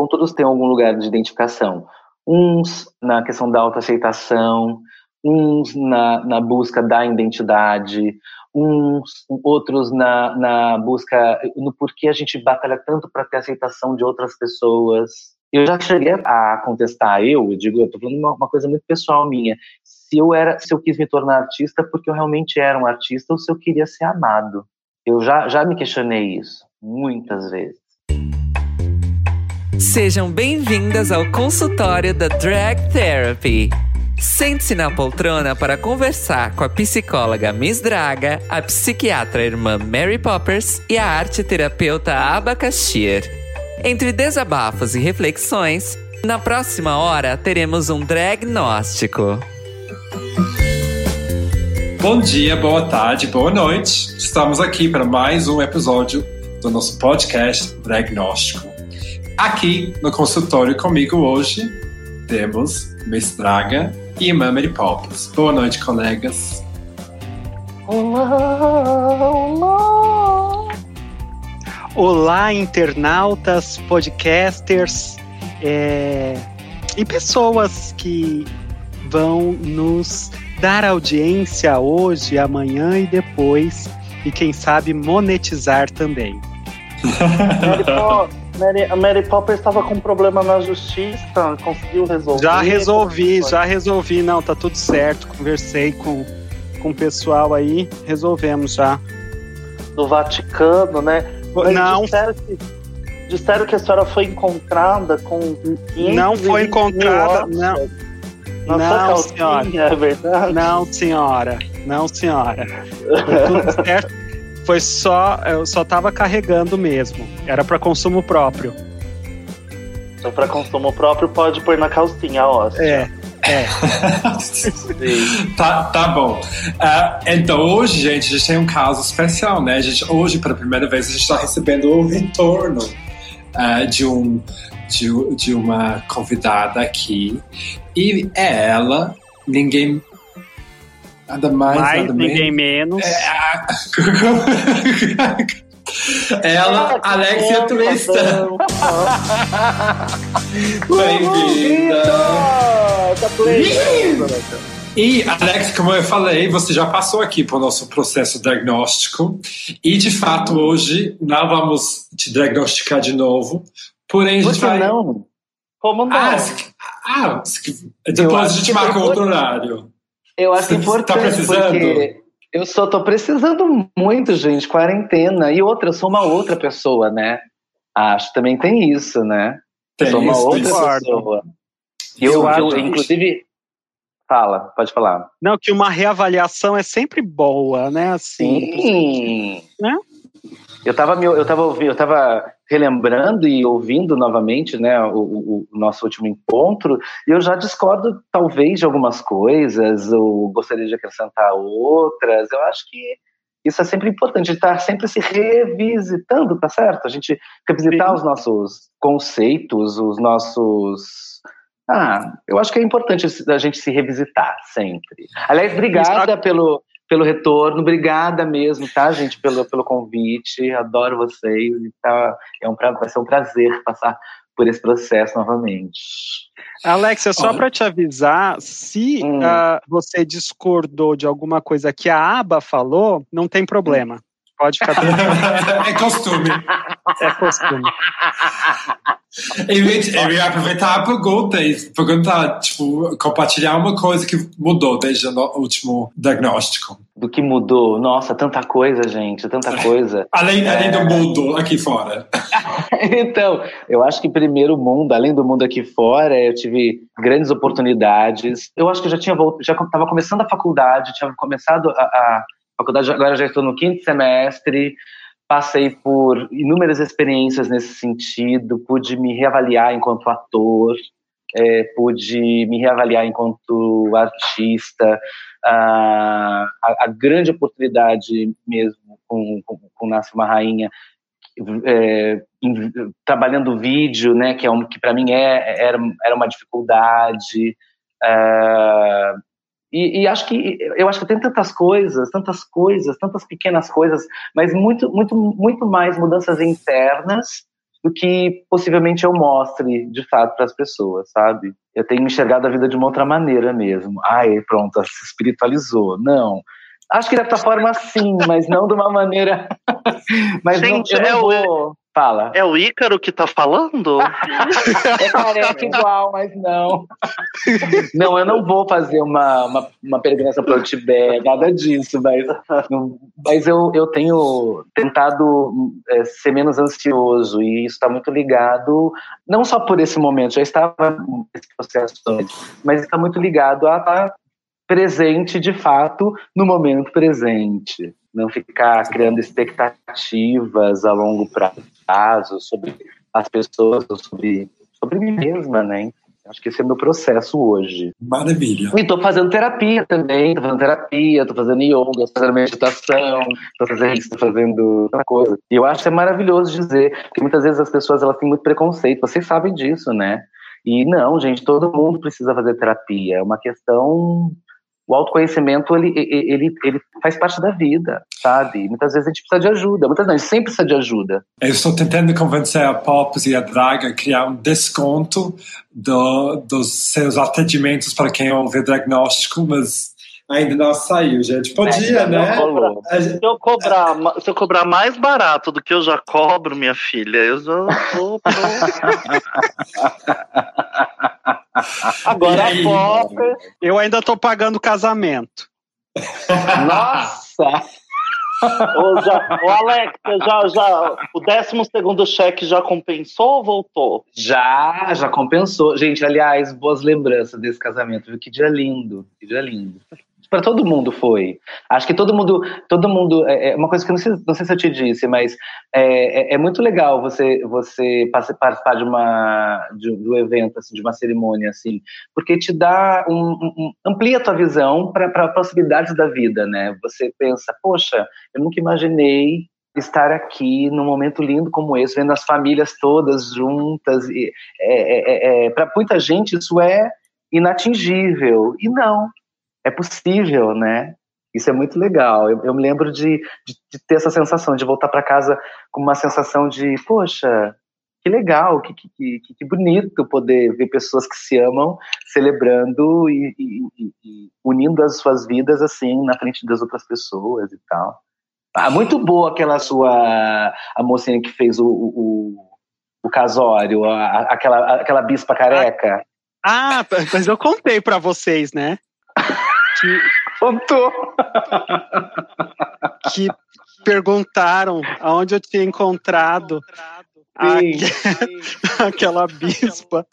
com todos têm algum lugar de identificação. Uns na questão da autoaceitação, uns na, na busca da identidade, uns outros na, na busca no porquê a gente batalha tanto para ter aceitação de outras pessoas. Eu já cheguei a contestar eu, eu digo, eu tô falando uma, uma, coisa muito pessoal minha. Se eu era, se eu quis me tornar artista porque eu realmente era um artista ou se eu queria ser amado. Eu já já me questionei isso muitas vezes. Sejam bem-vindas ao consultório da Drag Therapy. Sente-se na poltrona para conversar com a psicóloga Miss Draga, a psiquiatra irmã Mary Poppers e a arte terapeuta Abacaxir. Entre desabafos e reflexões, na próxima hora teremos um dragnóstico. Bom dia, boa tarde, boa noite. Estamos aqui para mais um episódio do nosso podcast Dragnóstico. Aqui no consultório comigo hoje temos Miss Draga e Mary Poppins. Boa noite, colegas. Olá, olá. Olá, internautas, podcasters é, e pessoas que vão nos dar audiência hoje, amanhã e depois, e quem sabe monetizar também. Mary, a Mary Popper estava com um problema na justiça, conseguiu resolver? Já resolvi, já resolvi, não, tá tudo certo. Conversei com, com o pessoal aí, resolvemos já. Do Vaticano, né? Mas não. Disseram que, disseram que a senhora foi encontrada com. Não foi encontrada, não. Na não, senhora. É verdade? Não, senhora. Não, senhora. tudo certo foi só. Eu só tava carregando mesmo. Era para consumo próprio. Então, para consumo próprio, pode pôr na calcinha, ó. É. É. tá, tá bom. Uh, então, hoje, gente, a gente tem um caso especial, né? A gente, hoje, pela primeira vez, a gente está recebendo o retorno uh, de, um, de, de uma convidada aqui. E é ela, ninguém Nada mais, mais nada ninguém menos. É, a... Ela, Alexia Twista. Bem-vinda. E, Alex, como eu falei, você já passou aqui para o nosso processo diagnóstico. E, de fato, hoje não vamos te diagnosticar de novo. Porém, a gente vai. não? Como não? Ah, se... ah se... depois a gente marca outro horário. Eu acho Você importante tá porque eu só tô precisando muito, gente, quarentena. E outra, eu sou uma outra pessoa, né? Acho também tem isso, né? Tem sou uma isso, outra pessoa. Eu, eu, eu, inclusive, fala, pode falar. Não, que uma reavaliação é sempre boa, né? Assim, Sim. Né? Eu estava eu tava ouvindo, eu tava relembrando e ouvindo novamente, né, o, o, o, nosso último encontro, e eu já discordo talvez de algumas coisas, ou gostaria de acrescentar outras. Eu acho que isso é sempre importante, estar sempre se revisitando, tá certo? A gente revisitar Sim. os nossos conceitos, os nossos ah, eu acho que é importante a gente se revisitar sempre. Aliás, obrigada pelo, pelo retorno. Obrigada mesmo, tá, gente, pelo, pelo convite. Adoro vocês. Tá, é um, vai ser um prazer passar por esse processo novamente. Alexia, só para te avisar, se hum. uh, você discordou de alguma coisa que a aba falou, não tem problema. Pode ficar É costume. É costume. Eu ia, eu ia aproveitar a pergunta e perguntar, tipo, compartilhar uma coisa que mudou desde o último diagnóstico. Do que mudou? Nossa, tanta coisa, gente, tanta coisa. além, é... além do mundo aqui fora. então, eu acho que primeiro mundo, além do mundo aqui fora, eu tive grandes oportunidades. Eu acho que eu já tinha já estava começando a faculdade, tinha começado a, a faculdade, agora já estou no quinto semestre, passei por inúmeras experiências nesse sentido, pude me reavaliar enquanto ator, é, pude me reavaliar enquanto artista, a, a, a grande oportunidade mesmo com, com, com Nasce Uma Rainha, é, em, trabalhando vídeo, né, que é um, que para mim é, era, era uma dificuldade, é, e, e, acho que eu acho que tem tantas coisas, tantas coisas, tantas pequenas coisas, mas muito, muito, muito mais mudanças internas do que possivelmente eu mostre de fato para as pessoas, sabe? Eu tenho enxergado a vida de uma outra maneira mesmo. Ai, pronto, se espiritualizou. Não. Acho que dessa forma sim, mas não de uma maneira. mas Gente, não, eu não é vou. Fala. É o Ícaro que tá falando? É careca igual, mas não. Não, eu não vou fazer uma, uma, uma peregrinação para o Tibete, nada disso, mas, mas eu, eu tenho tentado é, ser menos ansioso e isso está muito ligado, não só por esse momento, já estava nesse processo antes, mas está muito ligado a estar presente de fato no momento presente. Não ficar criando expectativas a longo prazo sobre as pessoas, sobre, sobre mim mesma, né? Acho que esse é o meu processo hoje. Maravilha. E tô fazendo terapia também, tô fazendo terapia, tô fazendo yoga, tô fazendo meditação, tô fazendo isso, tô fazendo outra coisa. E eu acho que é maravilhoso dizer, porque muitas vezes as pessoas elas têm muito preconceito, vocês sabem disso, né? E não, gente, todo mundo precisa fazer terapia, é uma questão... O autoconhecimento, ele, ele, ele, ele faz parte da vida, sabe? Muitas vezes a gente precisa de ajuda, muitas vezes a gente sempre precisa de ajuda. Eu estou tentando convencer a Pops e a Draga a criar um desconto do, dos seus atendimentos para quem ouve diagnóstico, mas ainda não saiu, gente. Podia, É, não né? gente- Se eu, cobrar, se eu cobrar mais barato do que eu já cobro, minha filha, eu já pronto. Agora E a aí? pop. Eu ainda tô pagando o casamento. Nossa! Ô, já, ô Alex, já, já, o 12 cheque já compensou ou voltou? Já, já compensou. Gente, aliás, boas lembranças desse casamento, viu? Que dia lindo, que dia lindo. Para todo mundo foi. Acho que todo mundo, todo mundo, é é uma coisa que eu não sei, não sei se eu te disse, mas é, é, é muito legal você você participar de uma de, um evento assim, de uma cerimônia assim, porque te dá um, um- amplia a tua visão para possibilidades da vida, né? Você pensa, poxa, eu nunca imaginei estar aqui num momento lindo como esse, vendo as famílias todas juntas. E, é, Para muita gente isso é inatingível. E não, é possível, né? Isso é muito legal. Eu, eu me lembro de, de, de ter essa sensação, de voltar para casa com uma sensação de, poxa, que legal, que, que, que, que bonito poder ver pessoas que se amam celebrando e, e, e- e unindo as suas vidas assim na frente das outras pessoas e tal. Ah, muito boa aquela sua a mocinha que fez o, o, o casório, a- aquela, aquela bispa careca. Ah, mas eu contei pra vocês, né? Que, Contou. que perguntaram aonde eu tinha encontrado Sim. aquela bispa.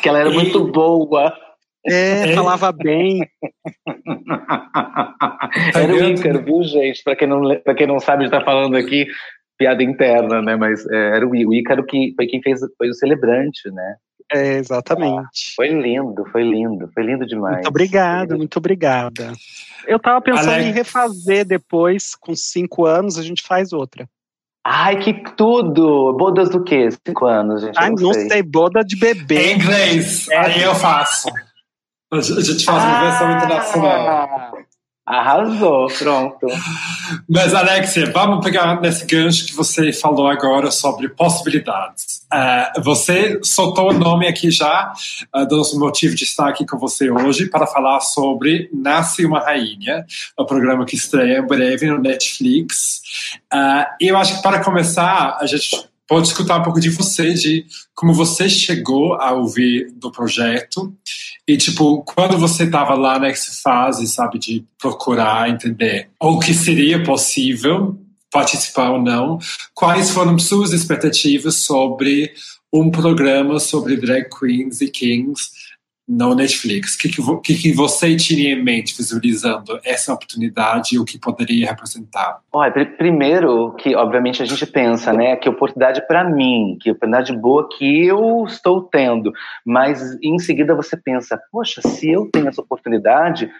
que ela era muito boa. É, falava bem. Era o Ícaro, viu, gente? Pra quem não, pra quem não sabe, a gente tá falando aqui, piada interna, né? Mas é, era o o Ícaro que foi quem fez foi o celebrante, né? É, exatamente. Foi lindo, foi lindo, foi lindo demais. Muito obrigado, muito obrigada. Eu tava pensando Alex. em refazer depois, com cinco anos, a gente faz outra. Ai, que tudo! Bodas do quê? Cinco anos, gente? Ai, não sei, boda de Em bebê. inglês, aí eu faço. A gente faz uma versão internacional. Arrasou, pronto. Mas, Alexia, vamos pegar nesse gancho que você falou agora sobre possibilidades. Eh, você soltou o nome aqui já eh, do nosso motivo de estar aqui com você hoje para falar sobre Nasce uma Rainha, o programa que estreia em breve no Netflix. E eu acho que para começar, a gente pode escutar um pouco de você, de como você chegou a ouvir do projeto e, tipo, quando você estava lá nessa fase, sabe, de procurar entender o que seria possível participar ou não, quais foram suas expectativas sobre um programa sobre drag queens e kings no Netflix? O que, que, que, você tinha em mente visualizando essa oportunidade e o que poderia representar? Olha, pri- primeiro que, obviamente, a gente pensa, né, que oportunidade para mim, que oportunidade boa que eu estou tendo, mas em seguida você pensa, poxa, se eu tenho essa oportunidade,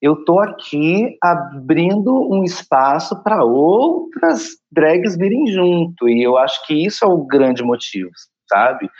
eu estou aqui abrindo um espaço para outras drags virem junto, e eu acho que isso é o grande motivo, sabe?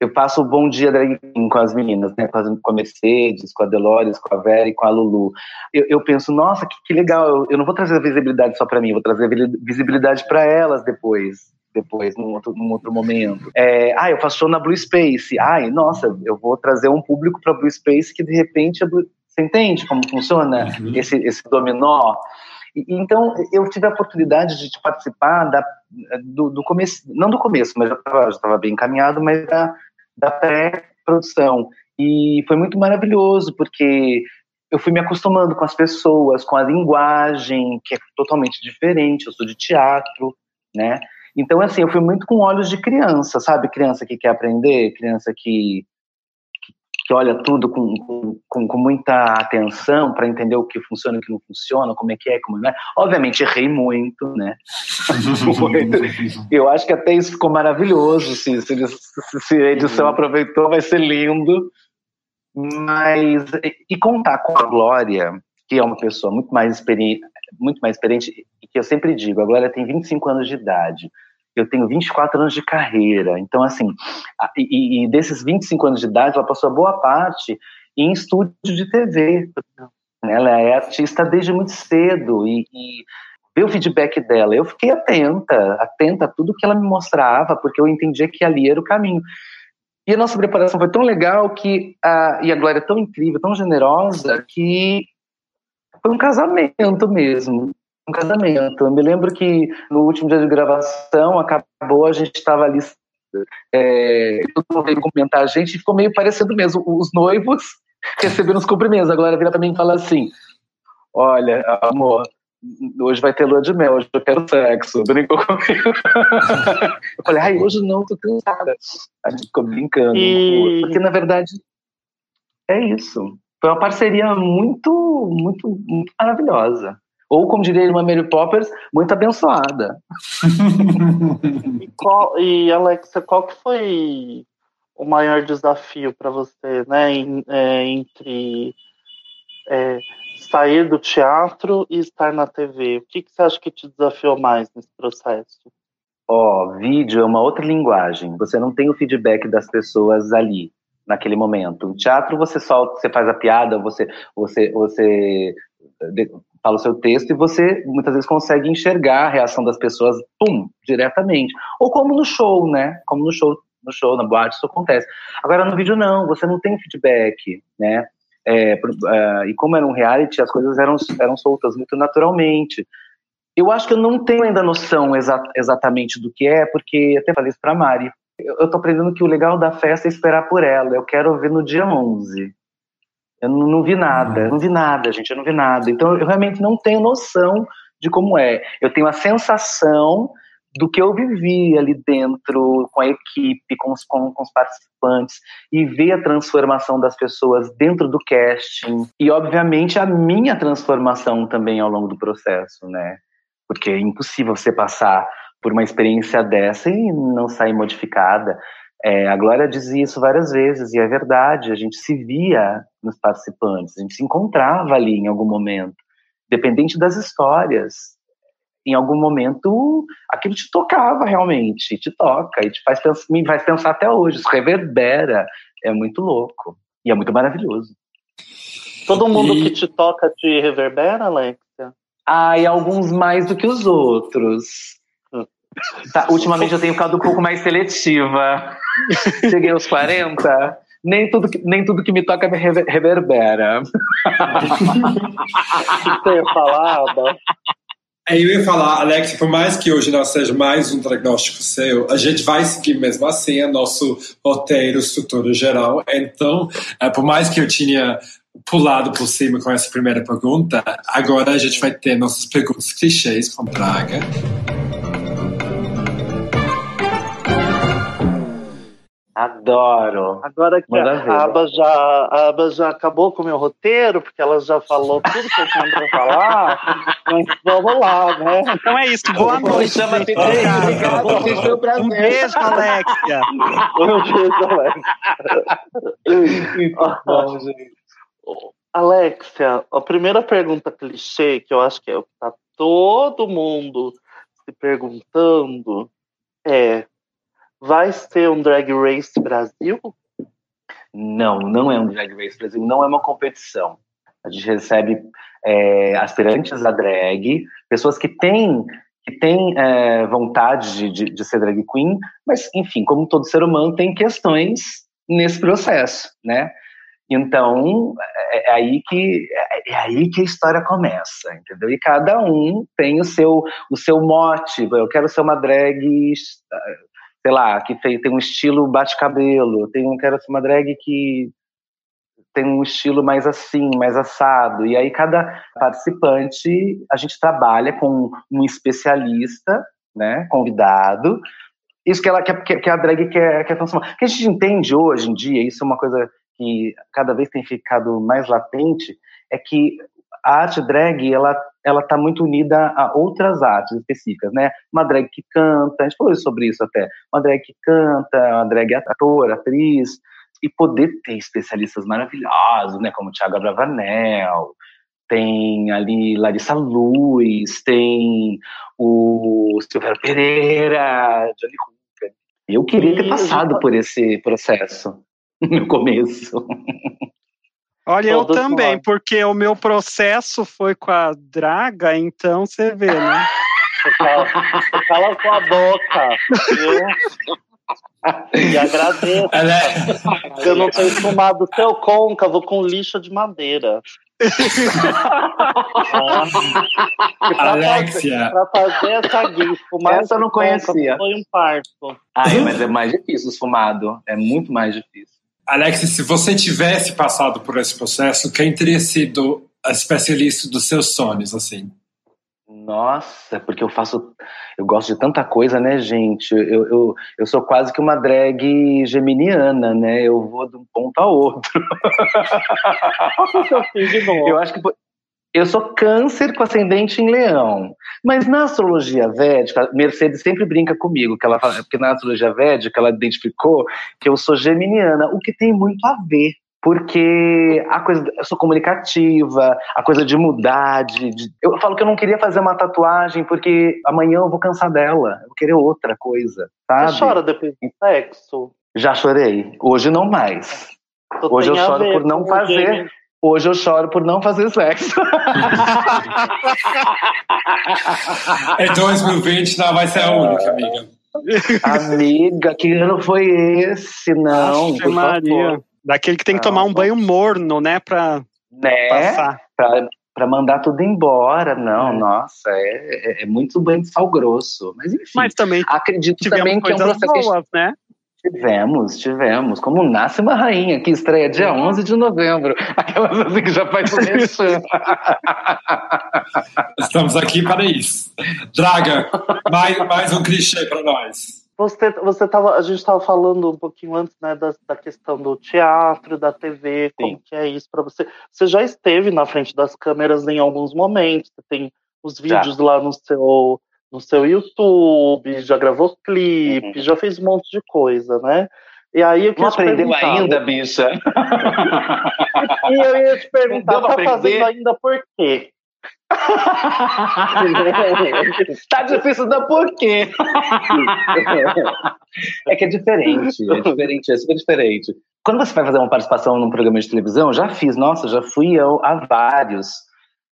Eu passo o bom dia drag queen com as meninas, né, com, as, com a Mercedes, com a Delores, com a Vera e com a Lulu eu, eu penso, nossa, que, que legal, eu, eu não vou trazer visibilidade só para mim, vou trazer vi- visibilidade para elas depois. depois, num outro, num outro momento. É, ah, eu faço show na Blue Space. Ai, nossa, eu vou trazer um público para Blue Space que de repente. Blue... Você entende como funciona uhum. esse, esse dominó? Então, eu tive a oportunidade de participar da, do, do começo, não do começo, mas já estava bem encaminhado, mas da, da pré-produção. E foi muito maravilhoso, porque eu fui me acostumando com as pessoas, com a linguagem, que é totalmente diferente. Eu sou de teatro, né? Então, assim, eu fui muito com olhos de criança, sabe? Criança que quer aprender, criança que, que, olha tudo com, com, com muita atenção para entender o que funciona e o que não funciona, como é que é, como não é. Obviamente, errei muito, né? eu acho que até isso ficou maravilhoso. Se, se, se a edição uhum. aproveitou, vai ser lindo. Mas, e contar com a Glória, que é uma pessoa muito mais experiente, muito mais experiente, e que eu sempre digo, a Glória tem 25 anos de idade, eu tenho 24 anos de carreira, então assim, e, e desses 25 anos de idade, ela passou boa parte em estúdio de TV, né? ela é artista desde muito cedo, e, e ver o feedback dela, eu fiquei atenta, atenta a tudo que ela me mostrava, porque eu entendia que ali era o caminho. E a nossa preparação foi tão legal que a, e a Glória é tão incrível, tão generosa, que foi um casamento mesmo. Um casamento. Eu me lembro que no último dia de gravação, acabou, a gente estava ali, é, todo mundo veio cumprimentar a gente, ficou meio parecendo mesmo. Os noivos recebendo os cumprimentos. A Glória vira para mim e fala assim: Olha, amor, hoje vai ter lua de mel, hoje eu quero sexo. Brincou comigo. eu falei, ai, hoje não, tô cansada. A gente ficou brincando. E... Porque, na verdade, é isso. Foi uma parceria muito, muito, muito maravilhosa. Ou, como diria a irmã Mary Poppers, muito abençoada. e, qual, e, Alexa, qual que foi o maior desafio para você, né, em, é, entre é, sair do teatro e estar na TV? O que, que você acha que te desafiou mais nesse processo? Ó, oh, vídeo é uma outra linguagem. Você não tem o feedback das pessoas ali naquele momento. No teatro você solta, você faz a piada, você você você fala o seu texto e você muitas vezes consegue enxergar a reação das pessoas, pum, diretamente. Ou como no show, né? Como no show, no show, na boate, isso acontece. Agora no vídeo não, você não tem feedback, né? É, uh, e como era um reality, as coisas eram, eram soltas muito naturalmente. Eu acho que eu não tenho ainda noção exa exatamente do que é, porque até falei isso para Mari. Eu, eu tô aprendendo que o legal da festa é esperar por ela. Eu quero ver no dia 11. Eu não, vi nada, eu não vi nada, gente, eu não vi nada. Então eu realmente não tenho noção de como é. Eu tenho a sensação do que eu vivi ali dentro, com a equipe, com os, com, com os participantes, e ver a transformação das pessoas dentro do casting, e obviamente a minha transformação também ao longo do processo, né? Porque é impossível você passar por uma experiência dessa e não sair modificada. É, a Glória dizia isso várias vezes, e é verdade, a gente se via nos participantes, a gente se encontrava ali em algum momento, dependente das histórias em algum momento aquilo te tocava realmente, te toca e te faz pensar, me faz pensar até hoje, isso reverbera, é muito louco e é muito maravilhoso. Todo mundo e... que te toca te reverbera, Alexia? Ah, e alguns mais do que os outros. Tá, ultimamente eu tenho ficado um pouco mais seletiva. Cheguei aos 40, nem tudo que, nem tudo que me toca me reverbera. O que você ia falar, é, eu ia falar, Alex, por mais que hoje não seja mais um diagnóstico seu, a gente vai seguir mesmo assim o nosso roteiro, estrutura geral. Então, é, por mais que eu tinha pulado por cima com essa primeira pergunta, agora a gente vai ter nossas perguntas clichês com Braga. Adoro. Agora que a Aba, já, a Aba já acabou com o meu roteiro, porque ela já falou tudo que eu tinha para falar, mas vamos lá, né? Então é isso. Boa noite. Chama Obrigado. Foi um prazer. Um beijo, Alexia. Um beijo, Alexia. bom, gente. Alexia, a primeira pergunta clichê, que eu acho que é o que tá todo mundo se perguntando, é Vai ser um Drag Race Brasil? Não, não é um Drag Race Brasil, não é uma competição. A gente recebe é, aspirantes a drag, pessoas que têm que tem é, vontade de, de, de, ser drag queen, mas, enfim, como todo ser humano, tem questões nesse processo, né? Então, é, é aí que é, é aí que a história começa, entendeu? E cada um tem o seu o seu mote. Eu quero ser uma drag, sei lá, que tem um estilo bate-cabelo. Tenho, quero ser uma drag que tem um estilo mais assim, mais assado. E aí cada participante a gente trabalha com um especialista, né, convidado. Isso que ela que, que a drag quer, quer transformar. O que a gente entende hoje em dia, isso é uma coisa que cada vez tem ficado mais latente, é que a arte drag ela ela está muito unida a outras artes específicas, né? Uma drag que canta, a gente falou sobre isso até, uma drag que canta, uma drag ator, atriz, e poder ter especialistas maravilhosos, né, como Tiago Abravanel, tem ali Larissa Luz, tem o Silvério Pereira, Johnny Hooker. Eu queria ter passado por esse processo no começo. Olha, eu também, nós. porque o meu processo foi com a draga, então você vê, né? Você cala com a boca, viu? E agradeço. É... Eu não tenho fumado seu côncavo com lixa de madeira. ah, Alexia. Pra fazer essa guia, fumar essa eu não conhecia. Foi um parto. Ai, mas é mais difícil fumado. É muito mais difícil. Alexia, se você tivesse passado por esse processo, quem teria sido a especialista dos seus sonhos, assim? Nossa, porque eu faço. Eu gosto de tanta coisa, né, gente? Eu, eu, eu sou quase que uma drag geminiana, né? Eu vou de um ponto a outro. eu acho que. Eu sou câncer com ascendente em leão. Mas na astrologia védica, Mercedes sempre brinca comigo, que ela fala, porque na astrologia védica ela identificou que eu sou geminiana, o que tem muito a ver porque a coisa, eu sou comunicativa, a coisa de mudar, de, de, eu falo que eu não queria fazer uma tatuagem porque amanhã eu vou cansar dela, eu vou querer outra coisa, sabe? Você chora depois do sexo? Já chorei, hoje não mais. hoje eu choro por não fazer. Hoje eu choro por não fazer sexo. é 2020 não vai ser a única, amiga. Amiga, que ano foi esse? Não, Aff, Maria. Favor. Daquele que tem que tomar um banho morno, né? Pra né? passar. Pra, pra mandar tudo embora. Não, é. nossa, é, é, é, muito banho de sal grosso. Mas enfim. Mas também acredito também que é um processo. Boas, né? Tivemos, tivemos. Como Nasce uma Rainha, que estreia dia 11 de novembro. Aquelas assim que já faz um Estamos aqui para isso. Draga, mais, mais um clichê para nós. Você, você tava, a gente estava falando um pouquinho antes, né, da, da questão do teatro, da TV, Sim. como que é isso para você. Você já esteve na frente das câmeras em alguns momentos, você tem os vídeos já. lá no seu, no seu YouTube, já gravou clipe, uhum. já fez um monte de coisa, né? E aí eu Não aprendeu ainda, bicha? e eu ia te perguntar, tá fazendo ainda por quê? tá difícil da por quê? é que é diferente, é diferente, é super diferente. Quando você vai fazer uma participação num programa de televisão, já fiz, nossa, já fui eu a vários.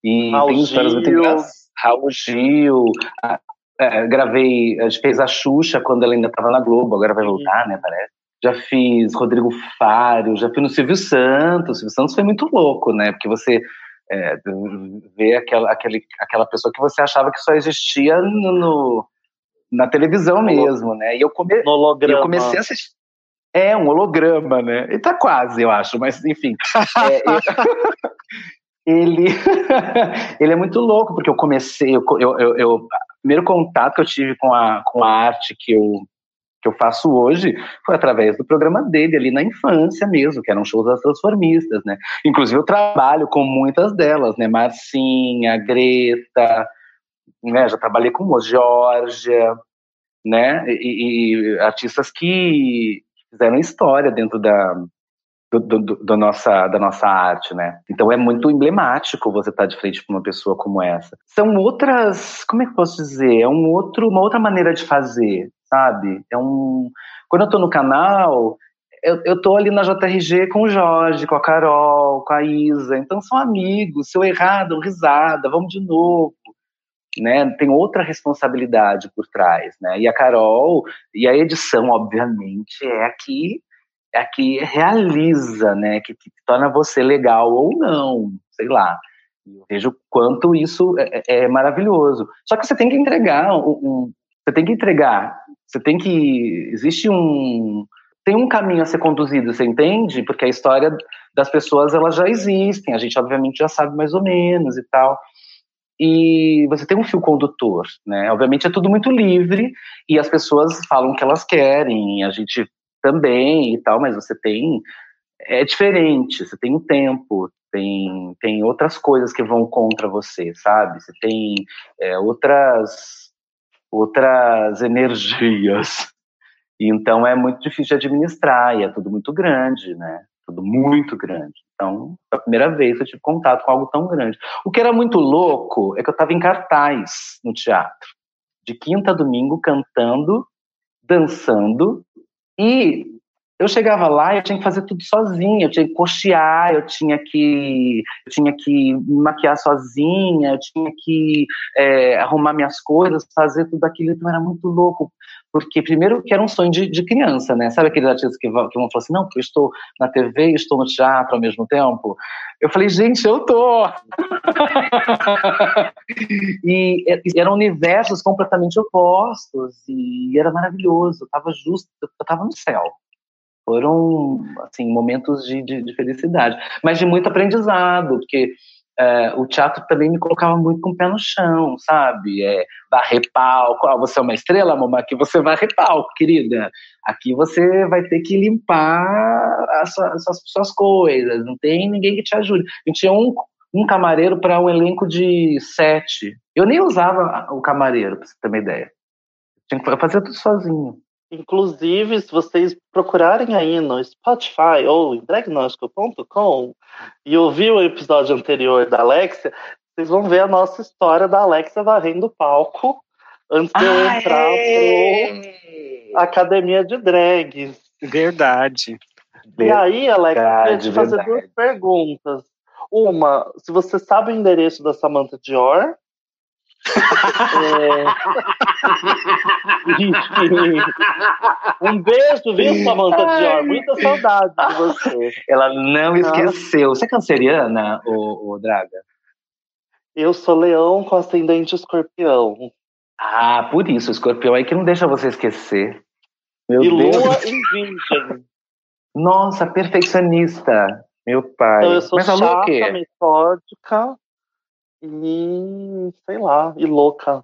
E Raul tem histórias muito engraçadas. Raul Gil, a, é, gravei, a gente fez a Xuxa quando ela ainda estava na Globo, agora vai voltar, né, parece. Já fiz Rodrigo Fário, já fui no Silvio Santos. O Silvio Santos foi muito louco, né? Porque você é, ver aquela, aquele, aquela pessoa que você achava que só existia no, no na televisão mesmo, né? E eu, come, eu comecei a assistir. É um holograma, né? E tá quase, eu acho, mas enfim. É, ele, ele é muito louco, porque eu comecei, eu, eu, eu, o primeiro contato que eu tive com a, com a arte que eu, que eu faço hoje foi através do programa dele ali na infância mesmo, que eram shows das transformistas, né? Inclusive eu trabalho com muitas delas, né? Marcinha, Greta, né? Já trabalhei com o Georgia, né? E, e, artistas que fizeram história dentro da, do, do, do, nossa, da nossa arte, né? Então é muito emblemático você estar de frente para uma pessoa como essa. São outras, como é que eu posso dizer? É um outro, uma outra maneira de fazer, sabe? É um. Quando eu tô no canal, eu, eu tô ali na JRG com o Jorge, com a Carol, com a Isa. Então são amigos. Se eu errar, dou risada, vamos de novo. né? Tem outra responsabilidade por trás, né? E a Carol e a edição, obviamente, é a que é a que realiza, né? Que, que torna você legal ou não, sei lá. Eu vejo quanto isso é, é, é maravilhoso. Só que você tem que entregar um, um, você tem que entregar, você tem que existe um tem um caminho a ser conduzido, você entende? Porque a história das pessoas elas já existem, a gente obviamente já sabe mais ou menos e tal e você tem um fio condutor, né? Obviamente é tudo muito livre e as pessoas falam o que elas querem, a gente também e tal, mas você tem é diferente, você tem um tempo, tem tem outras coisas que vão contra você, sabe? Você tem é, outras outras energias. Então é muito difícil de administrar e é tudo muito grande, né? Tudo muito grande. Então, a primeira vez eu tive contato com algo tão grande. O que era muito louco é que eu estava em cartaz no teatro, de quinta a domingo, cantando, dançando, e eu chegava lá e eu tinha que fazer tudo sozinha, eu tinha que cochear, eu tinha que, eu tinha que me maquiar sozinha, eu tinha que é, arrumar minhas coisas, fazer tudo aquilo, então era muito louco, porque primeiro que era um sonho de, de criança, né, sabe aqueles artistas que vão, que vão falar assim, não, porque eu estou na TV e estou no teatro ao mesmo tempo, eu falei, gente, eu tô! e eram universos completamente opostos, e era maravilhoso, eu tava justo, eu tava no céu, foram assim momentos de, de, de, felicidade, mas de muito aprendizado, porque é, o teatro também me colocava muito com o pé no chão, sabe? É, varrer palco, ah, você é uma estrela, mamãe, aqui você varrer palco, querida. Aqui você vai ter que limpar as suas, as suas coisas, não tem ninguém que te ajude. A gente tinha um, um camareiro para um elenco de sete. Eu nem usava o camareiro, para você ter uma ideia. Tinha que fazer tudo sozinho. Inclusive, se vocês procurarem aí no Spotify ou em dragnostico.com e ouvir o episódio anterior da Alexia, vocês vão ver a nossa história da Alexia varrendo o palco antes de eu entrar para Academia de Drags. Verdade. E aí, Alex, eu queria te fazer verdade. duas perguntas. Uma, se você sabe o endereço da Samantha Dior, é... um beijo, viu, Samanta Dior? Muita saudade de você. Ela não esqueceu. Você é canceriana, o, o Draga? Eu sou leão com ascendente escorpião. Ah, por isso, escorpião aí que não deixa você esquecer. Meu e Deus. lua em virgem. Nossa, perfeccionista. Meu pai. Então eu sou Mas chata, metódica, e sei lá, e louca.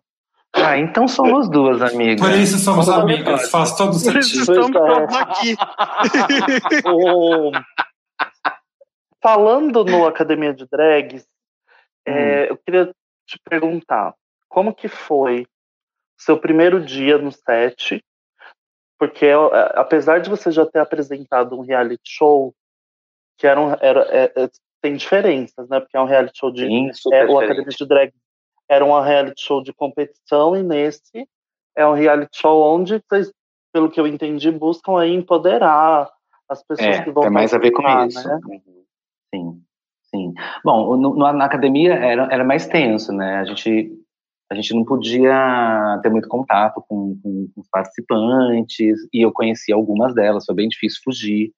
Ah, então somos duas amigas. Por isso somos amigas, faz todo sentido. Por estamos é. aqui. Falando no Academia de Drags, é, hum. é, eu queria te perguntar, como que foi seu primeiro dia no set? Porque é, apesar de você já ter apresentado um reality show, que era, um, era é, tem diferenças, né? Porque é um reality show de. Sim, é, o Academia de Drag era um reality show de competição e nesse é um reality show onde vocês, pelo que eu entendi, buscam aí empoderar as pessoas é, que vão. Tem mais a ver com isso. Né? Sim, sim. Bom, no, na academia era, era mais tenso, né? A gente a gente não podia ter muito contato com, com, com, os participantes, e eu conheci algumas delas, foi bem difícil fugir.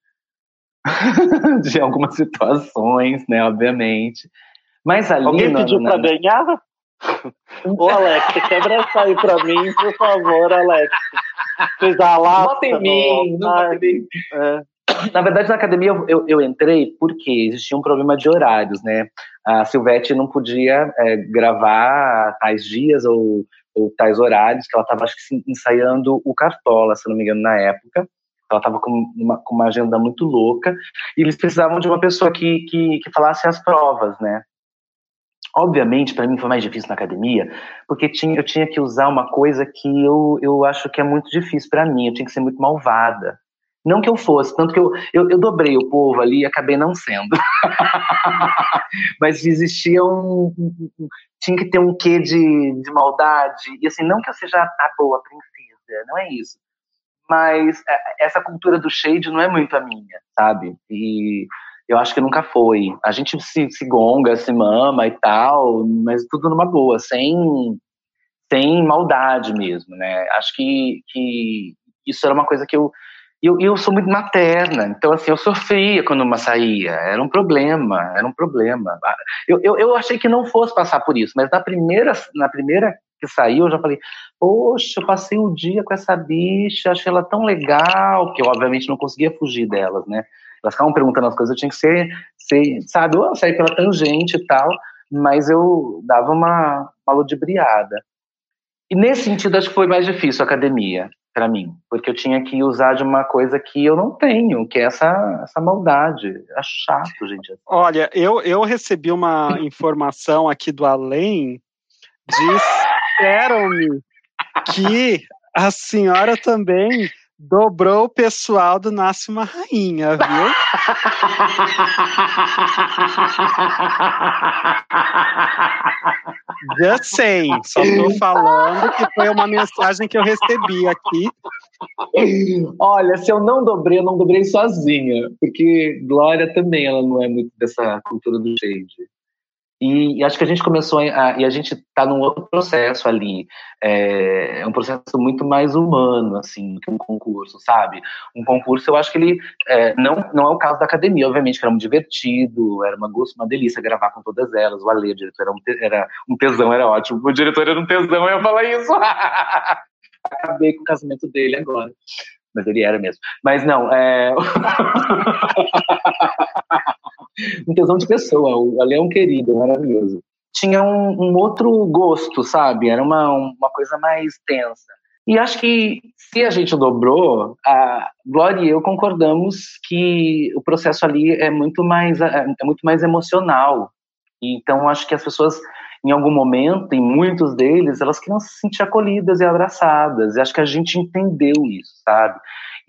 de algumas situações, né, obviamente. Mas ali... Alguém pediu na... para ganhar? Ô, Alex, quebra essa aí pra mim, por favor, Alex. Fez a lata. Bota em mim, não bota em mim. É. Na verdade, na academia eu, eu, eu, entrei porque existia um problema de horários, né? A Silvete não podia é, gravar tais dias ou, ou tais horários, que ela estava, acho que, ensaiando o Cartola, se não me engano, na época. Ela estava com uma, com uma agenda muito louca e eles precisavam de uma pessoa que, que, que falasse as provas, né? Obviamente, para mim foi mais difícil na academia, porque tinha, eu tinha que usar uma coisa que eu, eu acho que é muito difícil para mim, eu tinha que ser muito malvada. Não que eu fosse, tanto que eu, eu, eu dobrei o povo ali e acabei não sendo. Mas existia um, um, Tinha que ter um quê de, de maldade. E assim, não que eu seja a boa princesa, não é isso mas é, essa cultura do shade não é muito a minha, sabe? E eu acho que nunca foi. A gente se, se gonga, se mama e tal, mas tudo numa boa, sem sem maldade mesmo, né? Acho que, que isso era uma coisa que eu eu, eu sou muito materna, então assim, eu sofria quando uma saía, era um problema, era um problema. Eu, eu, eu achei que não fosse passar por isso, mas na primeira, na primeira que saiu, eu já falei, poxa, eu passei o dia com essa bicha, achei ela tão legal, que eu obviamente não conseguia fugir delas, né? Elas ficavam perguntando as coisas, eu tinha que ser, ser sabe, eu sair pela tangente e tal, mas eu dava uma, uma ludibriada. E nesse sentido, acho que foi mais difícil a academia para mim, porque eu tinha que usar de uma coisa que eu não tenho, que é essa, essa maldade. É chato, gente. Olha, eu, eu recebi uma informação aqui do além, disseram-me que a senhora também dobrou o pessoal do Nasce uma Rainha, viu? Just saying, só tô falando que foi uma mensagem que eu recebi aqui. Olha, se eu não dobrei, eu não dobrei sozinha, porque Glória também ela não é muito dessa cultura do shade. E, e, acho que a gente começou a, e a gente está num outro processo ali, é, é, um processo muito mais humano, assim, que um concurso, sabe? Um concurso, eu acho que ele é, não, não é o caso da academia, obviamente, que era muito divertido, era uma gosto, uma delícia gravar com todas elas. O Ale, o diretor, era um, era um tesão, era ótimo. O diretor era um tesão, eu ia falar isso. Acabei com o casamento dele agora. Mas ele era mesmo. Mas não, é. um tesão de pessoa. O Ale é um querido, maravilhoso. Tinha um, um outro gosto, sabe? Era uma, uma coisa mais tensa. E acho que se a gente dobrou, a Glória e eu concordamos que o processo ali é muito mais, é, é muito mais emocional. Então acho que as pessoas, em algum momento, em muitos deles, elas queriam se sentir acolhidas e abraçadas. E acho que a gente entendeu isso, sabe?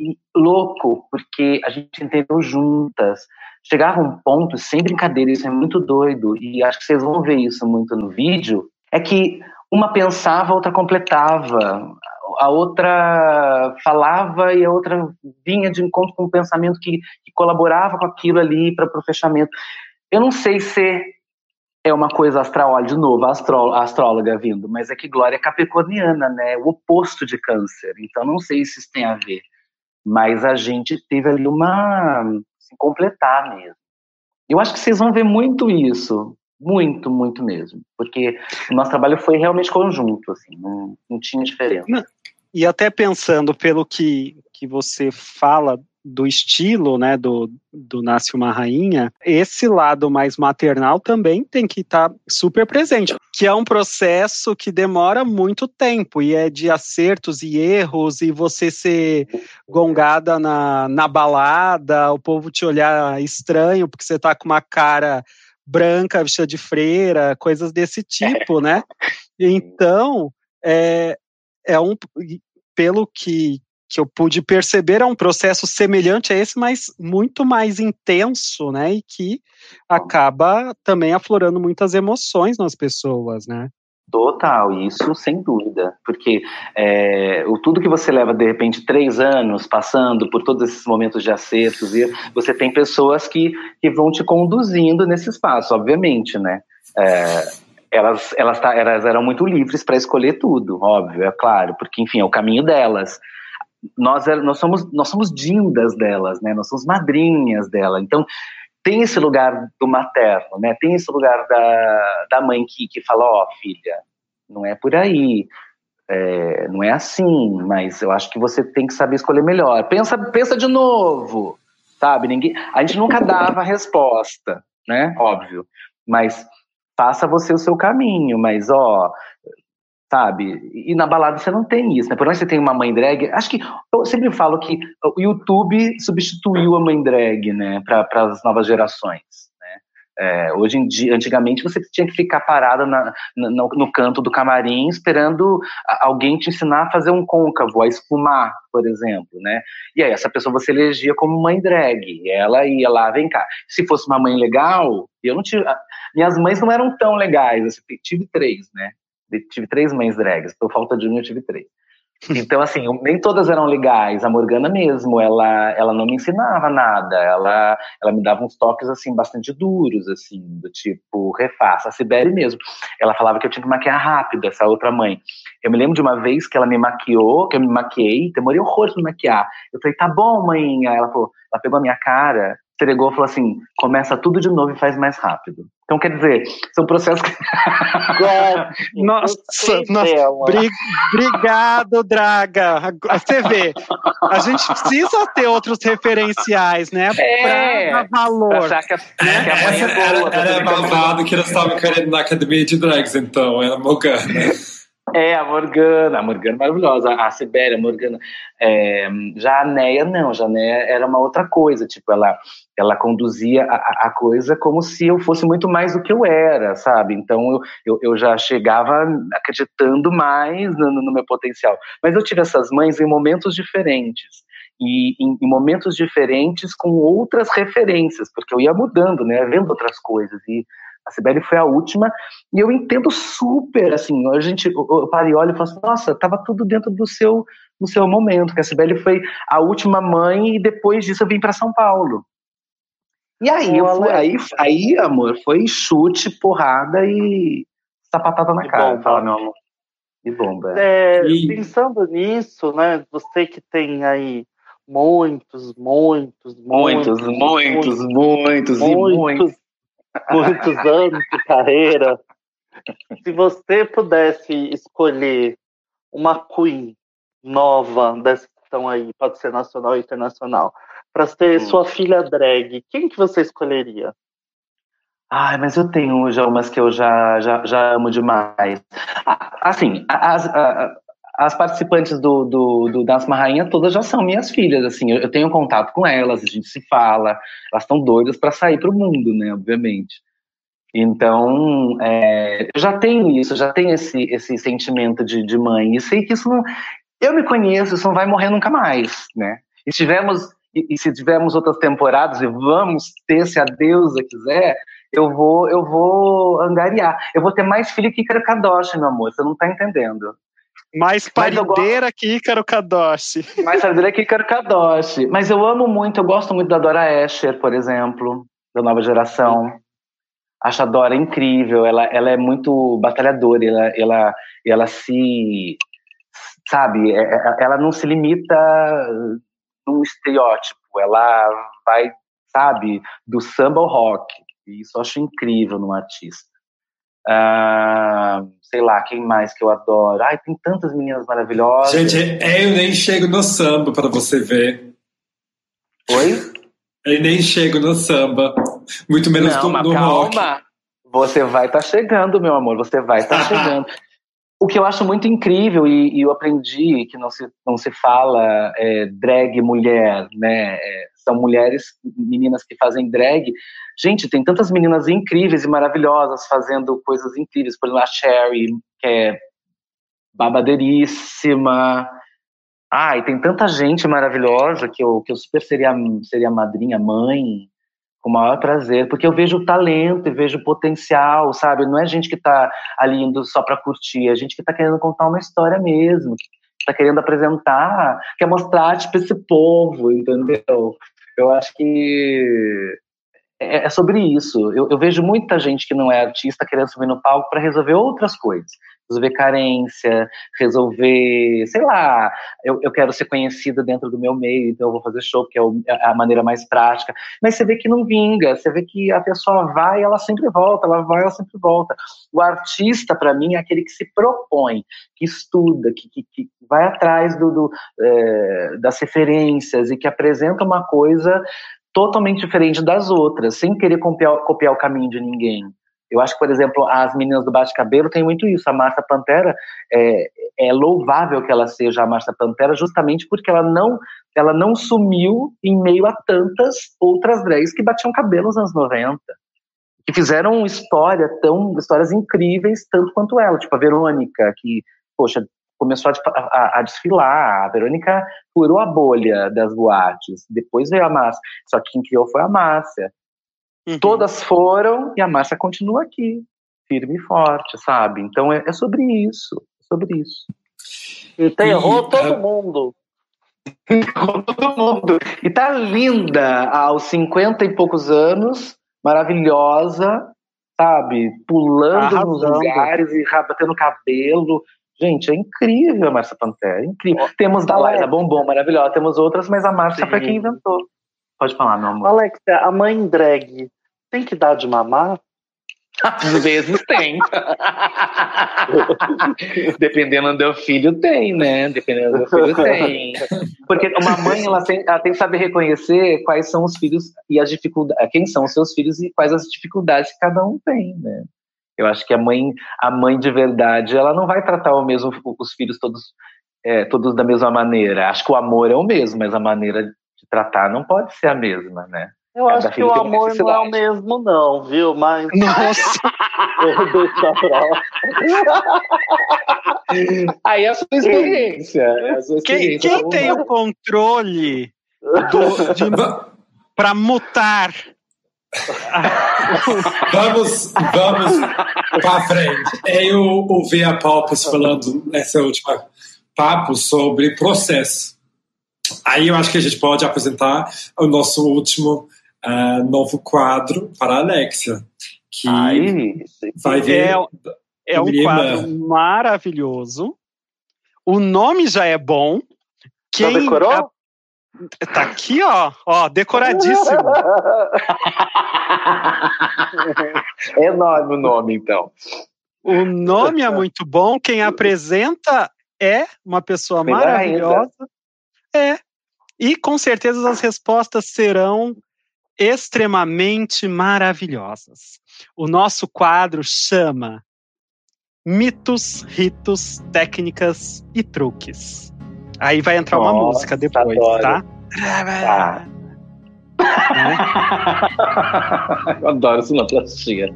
E louco, porque a gente entendeu juntas chegava um ponto, sem brincadeira, isso é muito doido, e acho que vocês vão ver isso muito no vídeo, é que uma pensava, a outra completava, a outra falava e a outra vinha de encontro com um pensamento que, que colaborava com aquilo ali para o fechamento. Eu não sei se é uma coisa astral, olha, de novo, a, a astróloga vindo, mas é que Glória é capricorniana, né? O oposto de câncer. Então não sei se isso tem a ver. Mas a gente teve ali uma se completar mesmo. Eu acho que vocês vão ver muito isso, muito, muito mesmo, porque o nosso trabalho foi realmente conjunto, assim, não, não tinha diferença. E até pensando pelo que, que você fala do estilo, né, do, do Nasce uma Rainha, esse lado mais maternal também tem que estar tá super presente, que é um processo que demora muito tempo e é de acertos e erros e você ser gongada na, na balada, o povo te olhar estranho porque você tá com uma cara branca, vestida de freira, coisas desse tipo, né? Então, é, é um pelo que, que eu pude perceber é um processo semelhante a esse, mas muito mais intenso, né? E que acaba também aflorando muitas emoções nas pessoas, né? Total, isso sem dúvida, porque é, o tudo que você leva de repente três anos passando por todos esses momentos de acertos, e você tem pessoas que, que vão te conduzindo nesse espaço, obviamente, né? É, elas, elas, tá, elas eram muito livres para escolher tudo, óbvio, é claro, porque enfim é o caminho delas nós, é, nós, somos, nós somos dindas delas, né? Nós somos madrinhas dela. Então, tem esse lugar do materno, né? Tem esse lugar da, da mãe que, que fala, ó, oh, filha, não é por aí, é, não é assim, mas eu acho que você tem que saber escolher melhor. Pensa, pensa de novo, sabe? Ninguém, a gente nunca dava a resposta, né? Óbvio, mas faça você o seu caminho, mas ó, sabe? E na balada você não tem isso, né? Por mais que você tem uma mãe drag, acho que eu sempre falo que o YouTube substituiu a mãe drag, né, para as novas gerações. Né? É, hoje em dia, antigamente você tinha que ficar parada na, no, no, canto do camarim esperando alguém te ensinar a fazer um côncavo, a espumar, por exemplo, né? E aí essa pessoa você elegia como mãe drag, ela ia lá, vem cá. Se fosse uma mãe legal, eu não tive, minhas mães não eram tão legais, eu tive três, né? Tive três mães drags, por falta de uma eu tive três. Então, assim, nem todas eram legais. A Morgana mesmo, ela, ela não me ensinava nada. Ela, ela me dava uns toques, assim, bastante duros, assim, do tipo, refaça. A Sibeli mesmo, ela falava que eu tinha que maquiar rápido, essa outra mãe. Eu me lembro de uma vez que ela me maquiou, que eu me maquiei, demorei horrores pra me maquiar. Eu falei, tá bom, mãe. Ela falou, ela pegou a minha cara, entregou e falou assim: começa tudo de novo e faz mais rápido. Então, quer dizer, são processos que. nossa, nossa bri obrigado, Draga. Você vê, a gente precisa ter outros referenciais, né? É, pra dar valor. Pra que a, né? que a mãe é boa, era era babado que eles estavam querendo na academia de drags, então, era Morgana. É, a Morgana, a Morgana maravilhosa, a Sibéria, a Morgana. É, já a Neia, não, já a Neia era uma outra coisa, tipo, ela, ela conduzia a, a, coisa como se eu fosse muito mais do que eu era, sabe? Então eu, eu, eu já chegava acreditando mais no, no, meu potencial. Mas eu tive essas mães em momentos diferentes. E em, em momentos diferentes com outras referências, porque eu ia mudando, né, vendo outras coisas. E a Sibeli foi a última, e eu entendo super, assim, a gente, eu paro e olho e falo assim, nossa, tava tudo dentro do seu, do seu momento, que a Sibeli foi a última mãe, e depois disso eu vim para São Paulo. E aí, eu fui, aí, aí, amor, foi chute, porrada e sapatada na cara, fala, meu amor. E bomba. É, pensando nisso, né, você que tem aí muitos, muitos, muitos, muitos, muitos, muitos, muitos e muitos muitos anos de carreira. Se você pudesse escolher uma queen nova dessa que estão aí, pode ser nacional ou internacional, para ser hum. sua filha drag, quem que você escolheria? Ai, mas eu tenho já umas que eu já, já, já amo demais. Assim, as, as, participantes do, do, do Dança Uma Rainha todas já são minhas filhas, assim, eu, eu tenho contato com elas, a gente se fala, elas estão doidas para sair para o mundo, né, obviamente. Então, é, eu já tenho isso, já tenho esse, esse sentimento de, de mãe, e sei que isso não. Eu me conheço, isso não vai morrer nunca mais, né? E tivemos e, e se tivermos outras temporadas e vamos ter, se a deusa quiser, eu vou, eu vou angariar. Eu vou ter mais filho que Ícaro Kadoshi, meu amor, você não tá entendendo. Mais parideira gosto... que Ícaro Kadoshi. Mais parideira que Ícaro Kadoshi. Mas eu amo muito, eu gosto muito da Dora Escher, por exemplo, da nova geração. Acho a Dora incrível, ela, ela é muito batalhadora, ela, ela, ela se. Sabe, é, é, ela não se limita num estereótipo, ela vai, sabe, do samba ao rock. E isso eu acho incrível num artista. Uh, sei lá, quem mais que eu adoro? Ai, tem tantas meninas maravilhosas. Gente, eu nem chego no samba para você ver. Oi? Eu nem chego no samba, muito menos Não, no, no rock. Você vai estar tá chegando, meu amor, você vai estar tá chegando. O que eu acho muito incrível, e, e, eu aprendi que não se, não se fala é, drag mulher, né? É, são mulheres, meninas que fazem drag. Gente, tem tantas meninas incríveis e maravilhosas fazendo coisas incríveis. Por exemplo, a Sherry, que é babadeiríssima. Ai, tem tanta gente maravilhosa que eu, que eu super seria, seria madrinha, mãe, com o maior prazer, porque eu vejo talento e vejo potencial, sabe? Não é gente que está ali indo só para curtir, é gente que está querendo contar uma história mesmo, que está querendo apresentar, quer mostrar tipo esse povo, entendeu? Eu acho que é, é sobre isso. Eu, eu, vejo muita gente que não é artista querendo subir no palco para resolver outras coisas. Resolver carência, resolver, sei lá, eu, eu quero ser conhecida dentro do meu meio, então eu vou fazer show, porque é, é a maneira mais prática. Mas você vê que não vinga, você vê que a pessoa vai ela sempre volta, ela vai ela sempre volta. O artista, para mim, é aquele que se propõe, que estuda, que, que, que vai atrás do, do é, das referências e que apresenta uma coisa totalmente diferente das outras, sem querer copiar, copiar o caminho de ninguém. Eu acho que, por exemplo, as meninas do Bate-Cabelo têm muito isso. A Marta Pantera é, é, louvável que ela seja a Marta Pantera, justamente porque ela não, ela não sumiu em meio a tantas outras drags que batiam cabelo nos anos 90. Que fizeram história tão, histórias incríveis, tanto quanto ela. Tipo a Verônica, que, poxa, começou a, a, a, desfilar. A Verônica furou a bolha das boates. Depois veio a Márcia. Só que quem criou foi a Márcia. Uhum. Todas foram e a Márcia continua aqui, firme e forte, sabe? Então é, é sobre isso. É sobre isso. Enterrou E, todo é, mundo. Todo mundo. E tá linda aos 50 e poucos anos, maravilhosa, sabe? Pulando nos Arrasando. lugares e batendo cabelo. Gente, é incrível a Márcia Pantera, é incrível. Temos da Laila Bombom, maravilhosa. Temos outras, mas a Márcia Sim. foi quem inventou. Pode falar, meu amor. Alexia, a mãe drag tem que dar de mamar? Às vezes tem. Dependendo do filho, tem, né? Dependendo do filho, tem. Porque uma mãe, ela tem, ela tem que saber reconhecer quais são os filhos e as dificuldades, quem são os seus filhos e quais as dificuldades que cada um tem, né? Eu acho que a mãe, a mãe de verdade, ela não vai tratar o mesmo, os filhos todos, é, todos da mesma maneira. Acho que o amor é o mesmo, mas a maneira de tratar não pode ser a mesma, né? Eu Cada acho que o amor não é o mesmo, não, viu? Mas Nossa, eu vou deixar pra lá. Aí é a sua experiência. é a sua quem, experiência. quem tem o controle do, de, Va- pra mutar? Vamos, vamos para frente. Eu ouvi a Palpas falando nessa última papo sobre processo. Aí eu acho que a gente pode apresentar o nosso último ah, novo quadro para a Alexia, que Ai, vai ver. É, é um quadro maravilhoso. O nome já é bom. Já Quem decorou? a- tá aqui, ó, ó, decoradíssimo. é enorme o nome, então. O nome é muito bom. Quem apresenta é uma pessoa Melhor maravilhosa. É. E com certeza as respostas serão extremamente maravilhosas. O nosso quadro chama Mitos, Ritos, Técnicas e Truques. Aí vai entrar uma Nossa, música depois, adoro. tá? Tá. Eu adoro sonoplastia.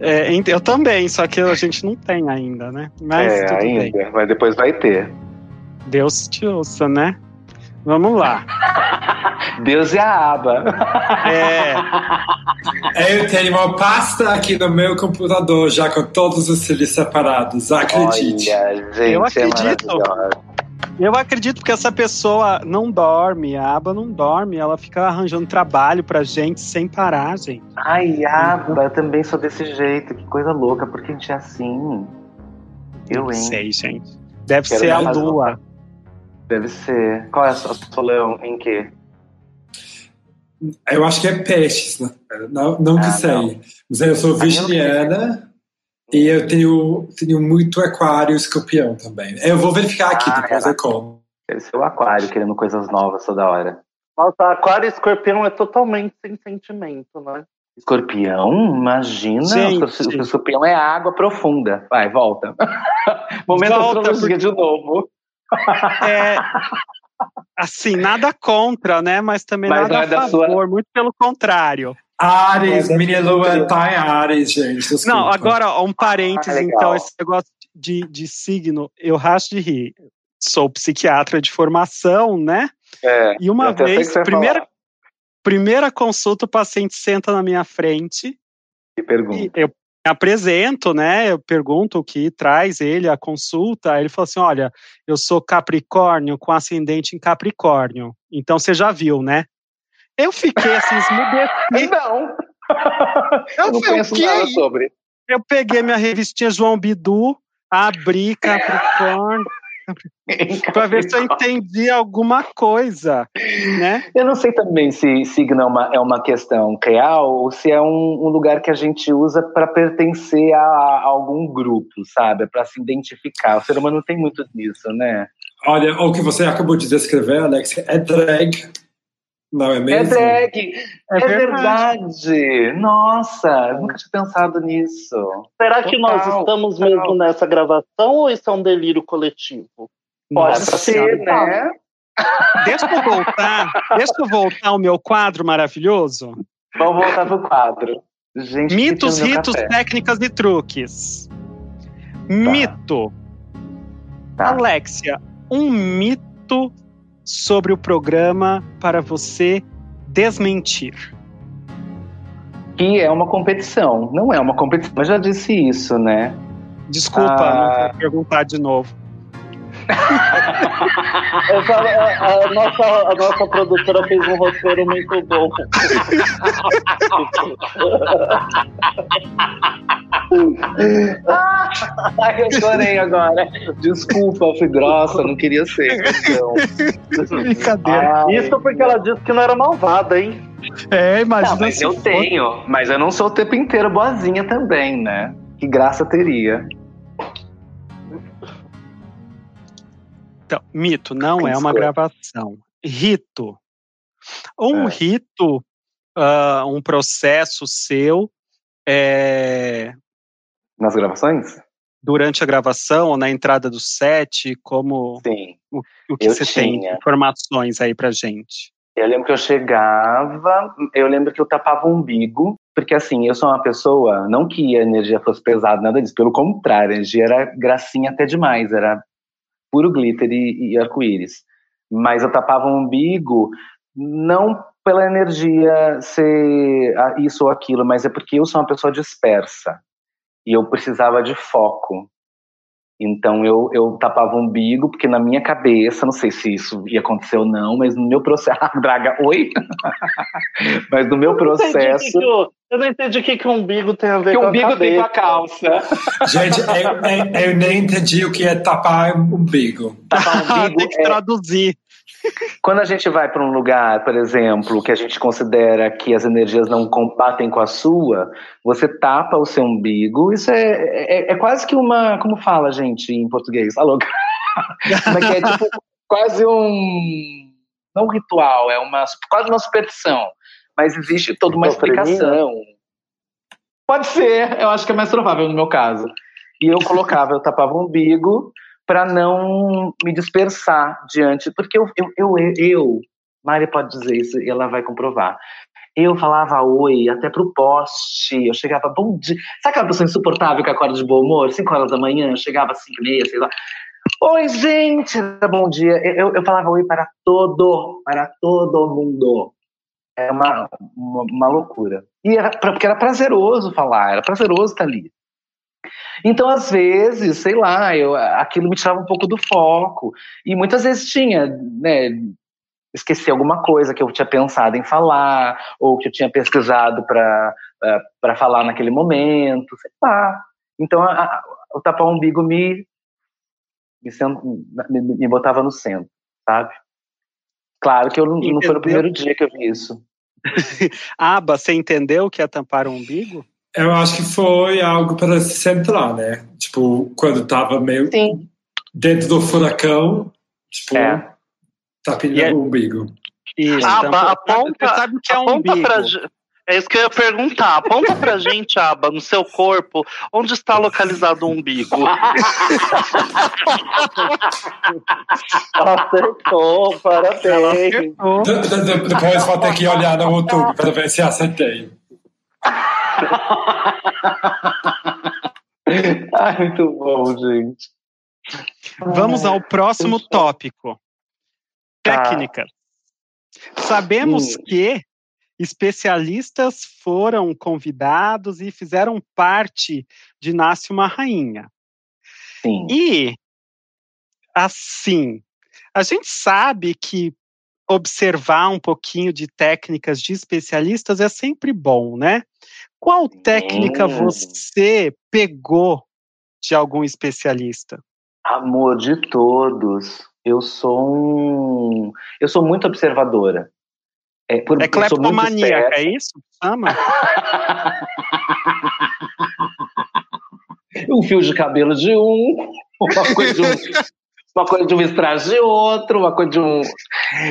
É, eu também, só que a gente não tem ainda, né? Mas é, tudo bem. ainda. Mas depois vai ter. Deus te ouça, né? Vamos lá. Deus e a aba. É, Eu tenho uma pasta aqui no meu computador já com todos os cílios separados, acredite. Olha, gente, Eu é acredito. maravilhosa. eu acredito que essa pessoa não dorme, a aba não dorme, ela fica arranjando trabalho pra gente sem parar, gente. Ai, aba, eu também sou desse jeito. Que coisa louca, porque a gente é assim. Eu, Não hein? sei, gente. Deve Quero ser a lua. Deve ser. Qual é a sua leão? Em quê? Eu acho que é peixes, né? Não, não que Ah, sei. não. Mas eu sou virginiana e eu tenho, tenho muito aquário e escorpião também. Eu vou verificar aqui, Ah, depois ela- eu como. Deve ser o aquário querendo coisas novas toda hora. Nossa, aquário e escorpião é totalmente sem sentimento, né? Escorpião? Imagina. O escorpião é água profunda. Vai, volta. Momento Volta, astrologia de novo. É, assim, nada contra, né? Mas também Mas nada não é a favor, sua- muito pelo contrário. Ares, é minha muito lua curioso. tá em Ares, gente. Desculpa. Não, agora, ó, um parênteses, Ah, então, esse negócio de, de signo, eu racho de rir. Sou psiquiatra de formação, né? É, E uma vez, primeira, primeira consulta, o paciente senta na minha frente Que pergunta. e eu apresento, né? Eu pergunto o que traz ele à consulta. Ele falou assim: olha, eu sou Capricórnio com ascendente em Capricórnio. Então você já viu, né? Eu fiquei assim, esmudeci. Não. Eu Eu não falei, conheço nada sobre. Eu peguei minha revistinha João Bidu, abri Capricórnio, para ver se eu entendi alguma coisa, né? Eu não sei também se signo é uma, é uma questão real ou se é um, um lugar que a gente usa para pertencer a, a algum grupo, sabe? Para se identificar. O ser humano tem muito disso, né? Olha, o que você acabou de descrever, Alex, é drag. Não é É mesmo? drag! É, verdade. verdade! Nossa, eu nunca tinha pensado nisso. Será que nós Total, estamos total. mesmo nessa gravação ou isso é um delírio coletivo? Pode Nossa ser, Senhora. né? Deixa eu voltar, deixa eu voltar ao meu quadro maravilhoso. Vamos voltar pro quadro. Gente, Mitos, ritos, café. técnicas e truques. Mito. Tá. Alexia, um mito sobre o programa para você desmentir. Que é uma competição. Não é uma competição, mas já disse isso, né? Desculpa, Ah. não vou perguntar de novo. A, a, nossa, a nossa produtora fez um roteiro muito bom. Ai, eu chorei agora. Desculpa, eu fui grossa, não queria ser. Então. Brincadeira. Ai, Isso porque ela disse que não era malvada, hein? É, imagina Não, mas se eu fosse. tenho. Mas eu não sou o tempo inteiro boazinha também, né? Que graça teria. Então, mito não é uma gravação. Rito. Um É. rito, ah, um processo seu é, Nas gravações? Durante a gravação ou na entrada do set, como Sim. o que Eu você tem tinha. informações aí pra gente. Eu lembro que eu chegava, eu lembro que eu tapava o umbigo, porque assim, eu sou uma pessoa, não que a energia fosse pesada, nada disso, pelo contrário, a energia era gracinha até demais, era puro glitter e, e arco-íris. Mas eu tapava o umbigo, não pela energia ser isso ou aquilo, mas é porque eu sou uma pessoa dispersa e eu precisava de foco. Então eu, eu tapava o umbigo, porque na minha cabeça, não sei se isso ia acontecer ou não, mas no meu processo. Ah, Draga, oi? mas no meu Eu não entendi o que processo. Eu não entendi o que, que o umbigo tem a ver Que com o a umbigo tem com a calça. Gente, eu, eu- eu nem entendi o que é tapar o umbigo. Tapar o umbigo tem que é traduzir. Quando a gente vai para um lugar, por exemplo, que a gente considera que as energias não combatem com a sua, você tapa o seu umbigo. Isso é, é, é quase que uma. Como fala, gente, em português? Alô? É que é? Tipo, quase um. Não um ritual, é uma, quase uma superstição. Mas existe toda uma explicação. Pode ser, eu acho que é mais provável no meu caso. E eu colocava, eu tapava o umbigo para não me dispersar diante, porque eu, eu, eu, eu, Mari pode dizer isso e ela vai comprovar. Eu falava oi até pro poste, eu chegava, bom dia. Sabe aquela pessoa insuportável que acorda de bom humor, 5 horas da manhã, eu chegava às 5 e meia, sei lá. Oi, gente, bom dia. Eu, eu falava oi para todo, para todo mundo. É uma, uma, uma loucura. E era, porque era prazeroso falar, era prazeroso estar ali. Então, às vezes, sei lá, eu, aquilo me tirava um pouco do foco. E muitas vezes tinha, né, esqueci alguma coisa que eu tinha pensado em falar, ou que eu tinha pesquisado para falar naquele momento, sei lá. Então, a, a, o tapar o umbigo me, me, me, me botava no centro, sabe? Claro que eu não, não foi no primeiro dia que eu vi isso. Aba, você entendeu o que é tampar o umbigo? Eu acho que foi algo para se centrar, né? Tipo, quando tava meio Sim. dentro do furacão, tipo, É. tapinha é- no umbigo. Isso. Aba, tampa- aponta- você sabe o que é um Aponta umbigo. pra É isso que eu ia perguntar. Aponta pra gente, Aba, no seu corpo, onde está localizado o umbigo. Acertou, parabéns. Acertou. De- de- de- depois vou ter que olhar no YouTube para ver se acertei. Ai, muito bom, gente. Vamos ao próximo tópico. Tá. Técnicas. Sabemos Hum. que especialistas foram convidados e fizeram parte de Nasce uma Rainha. Sim. E, assim, a gente sabe que observar um pouquinho de técnicas de especialistas é sempre bom, né? Qual técnica você pegou de algum especialista? Amor de todos. Eu sou um. Eu sou muito observadora. É, por, É cleptomaníaca, é isso? Ama? um fio de cabelo de um, uma coisa de um, uma coisa de um estrago de outro, uma coisa de um.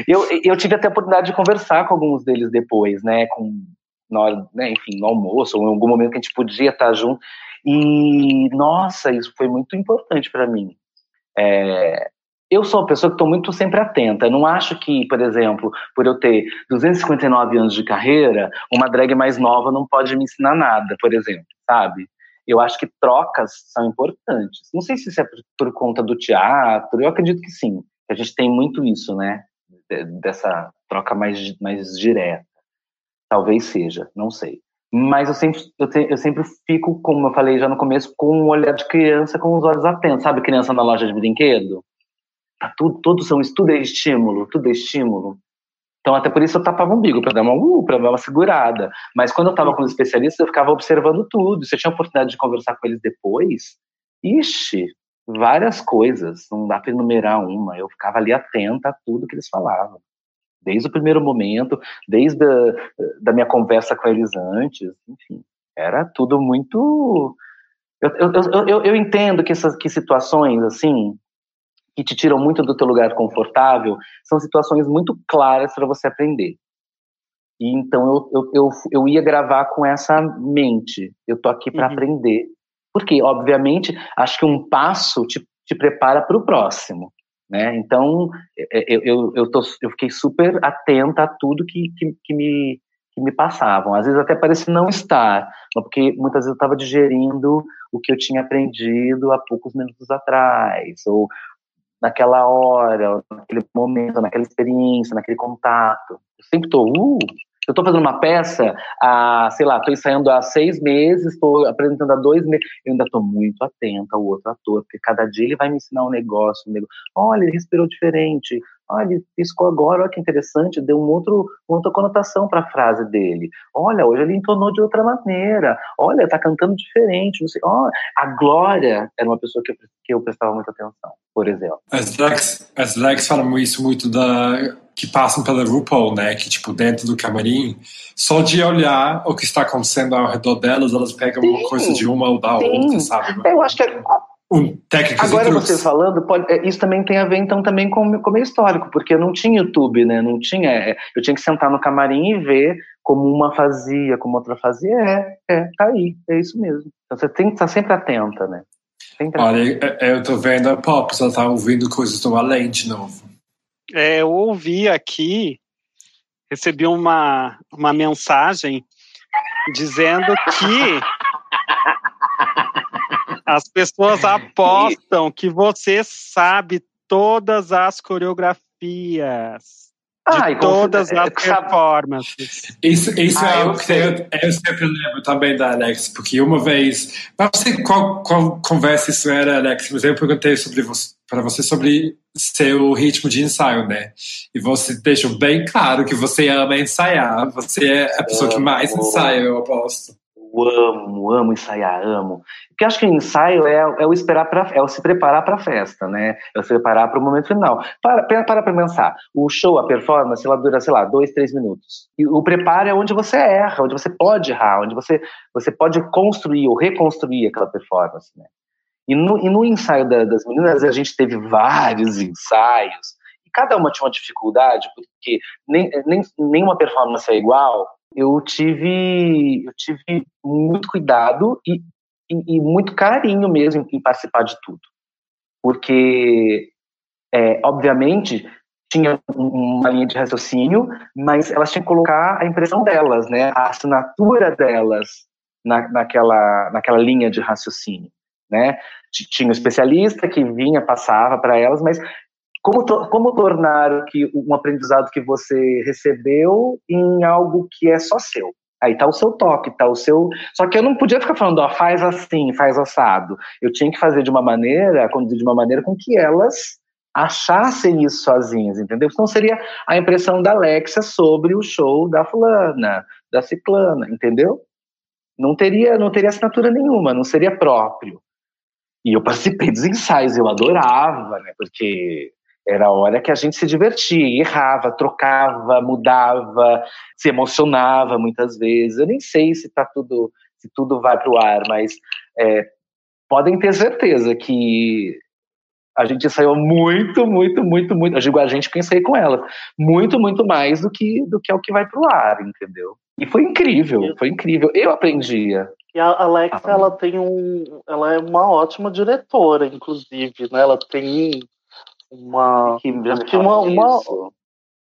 Eu, eu tive até a oportunidade de conversar com alguns deles depois, né? Com, na hora, né, enfim, no almoço, ou em algum momento que a gente podia estar junto. E, nossa, isso foi muito importante para mim. É, eu sou uma pessoa que estou muito sempre atenta. Eu não acho que, por exemplo, por eu ter 259 anos de carreira, uma drag mais nova não pode me ensinar nada, por exemplo, sabe? Eu acho que trocas são importantes. Não sei se isso é por, conta do teatro, eu acredito que sim. A gente tem muito isso, né? De- Dessa troca mais, mais direta. Talvez seja, não sei. Mas eu sempre, eu, te- eu sempre fico, como eu falei já no começo, com um olhar de criança com os olhos atentos. Sabe criança na loja de brinquedo? Tá tudo, todos são, tudo é estímulo, tudo é estímulo. Então, até por isso eu tapava o umbigo, para dar uma, uh, dar uma segurada. Mas quando eu estava com os especialistas, eu ficava observando tudo. Se eu tinha oportunidade de conversar com eles depois, ixi, várias coisas, não dá para enumerar uma. Eu ficava ali atenta a tudo que eles falavam. Desde o primeiro momento, desde a, da minha conversa com eles antes, enfim, era tudo muito. Eu, eu, eu, eu entendo que essas que situações assim que te tiram muito do teu lugar confortável são situações muito claras para você aprender. E então eu, eu, eu, eu, ia gravar com essa mente. Eu tô aqui para uhum. aprender. Porque, obviamente, acho que um passo te, te prepara para o próximo. Né? Então, é, é, eu, eu, eu, tô, eu fiquei super atenta a tudo que, que, que, me, que me passavam. Às vezes até parece não estar, porque muitas vezes eu estava digerindo o que eu tinha aprendido há poucos minutos atrás, ou naquela hora, naquele momento, naquela experiência, naquele contato. Eu sempre estou, uh, eu estou fazendo uma peça, há, sei lá, estou ensaiando há seis meses, estou apresentando há dois meses, eu ainda estou muito atenta ao outro ator, porque cada dia ele vai me ensinar um negócio, um negócio. olha, ele respirou diferente, olha, ele piscou agora, olha que interessante, deu um outro, uma outra conotação para a frase dele. Olha, hoje ele entonou de outra maneira, olha, está cantando diferente, não sei, olha, a Glória era uma pessoa que eu, que eu prestava muita atenção, por exemplo. As drags, as drags falam isso muito da que passam pela RuPaul, né? Que, tipo, dentro do camarim, só de olhar o que está acontecendo ao redor delas, elas pegam sim, uma coisa de uma ou da sim. outra, sabe? Eu acho que é... um técnico Agora você falando, pode, é, isso também tem a ver, então, também com, com o meu histórico, porque eu não tinha YouTube, né? Não tinha... É, eu tinha que sentar no camarim e ver como uma fazia, como outra fazia. É, é, tá aí, é isso mesmo. Então você tem que estar sempre atenta, né? Sempre Olha, atenta. eu tô vendo a Pop, ela tá ouvindo coisas do além de novo é, eu ouvi aqui, recebi uma, uma mensagem dizendo que as pessoas apostam que você sabe todas as coreografias de Ai, todas as performances. Isso, isso é algo que eu, eu, sempre lembro também da Alex, porque uma vez, não sei qual, qual conversa isso era, Alex, mas eu perguntei sobre você, para você sobre seu ritmo de ensaio, né? E você deixou bem claro que você ama ensaiar, você é a pessoa que mais ensaia, eu aposto. Amo, amo ensaiar, amo. Porque acho que o ensaio é, é o esperar para é o se preparar para a festa, né? É o se preparar para o momento final. Para para para pensar. O show, a performance, ela dura, sei lá, dois, três minutos. E o preparo é onde você erra, onde você pode errar, onde você você pode construir ou reconstruir aquela performance, né? E no, e no ensaio da, das meninas a gente teve vários ensaios e cada uma tinha uma dificuldade porque nem, nem nenhuma performance é igual eu tive, eu tive muito cuidado e, e, e muito carinho mesmo em participar de tudo. Porque, é, obviamente, tinha uma linha de raciocínio, mas elas tinham que colocar a impressão delas, né, a assinatura delas na, naquela, naquela linha de raciocínio. Né? Tinha um especialista que vinha, passava para elas, mas como, como tornar que um aprendizado que você recebeu em algo que é só seu? Aí tá o seu toque, tá o seu. Só que eu não podia ficar falando, ó, faz assim, faz assado. Eu tinha que fazer de uma maneira, conduzir de uma maneira com que elas achassem isso sozinhas, entendeu? Então seria a impressão da Alexia sobre o show da fulana, da ciclana, entendeu? Não teria, não teria assinatura nenhuma, não seria próprio. E eu participei dos ensaios, eu adorava, né? Porque era a hora que a gente se divertia, errava, trocava, mudava, se emocionava muitas vezes. Eu nem sei se tá tudo, se tudo vai para o ar, mas é, podem ter certeza que a gente saiu muito, muito, muito, muito. Eu digo a gente pensei com ela, muito, muito mais do que do que é o que vai para o ar, entendeu? E foi incrível, foi incrível. Eu aprendia. E a Alexa, ah, ela tem um, ela é uma ótima diretora, inclusive, né? Ela tem uma, que, uma, uma,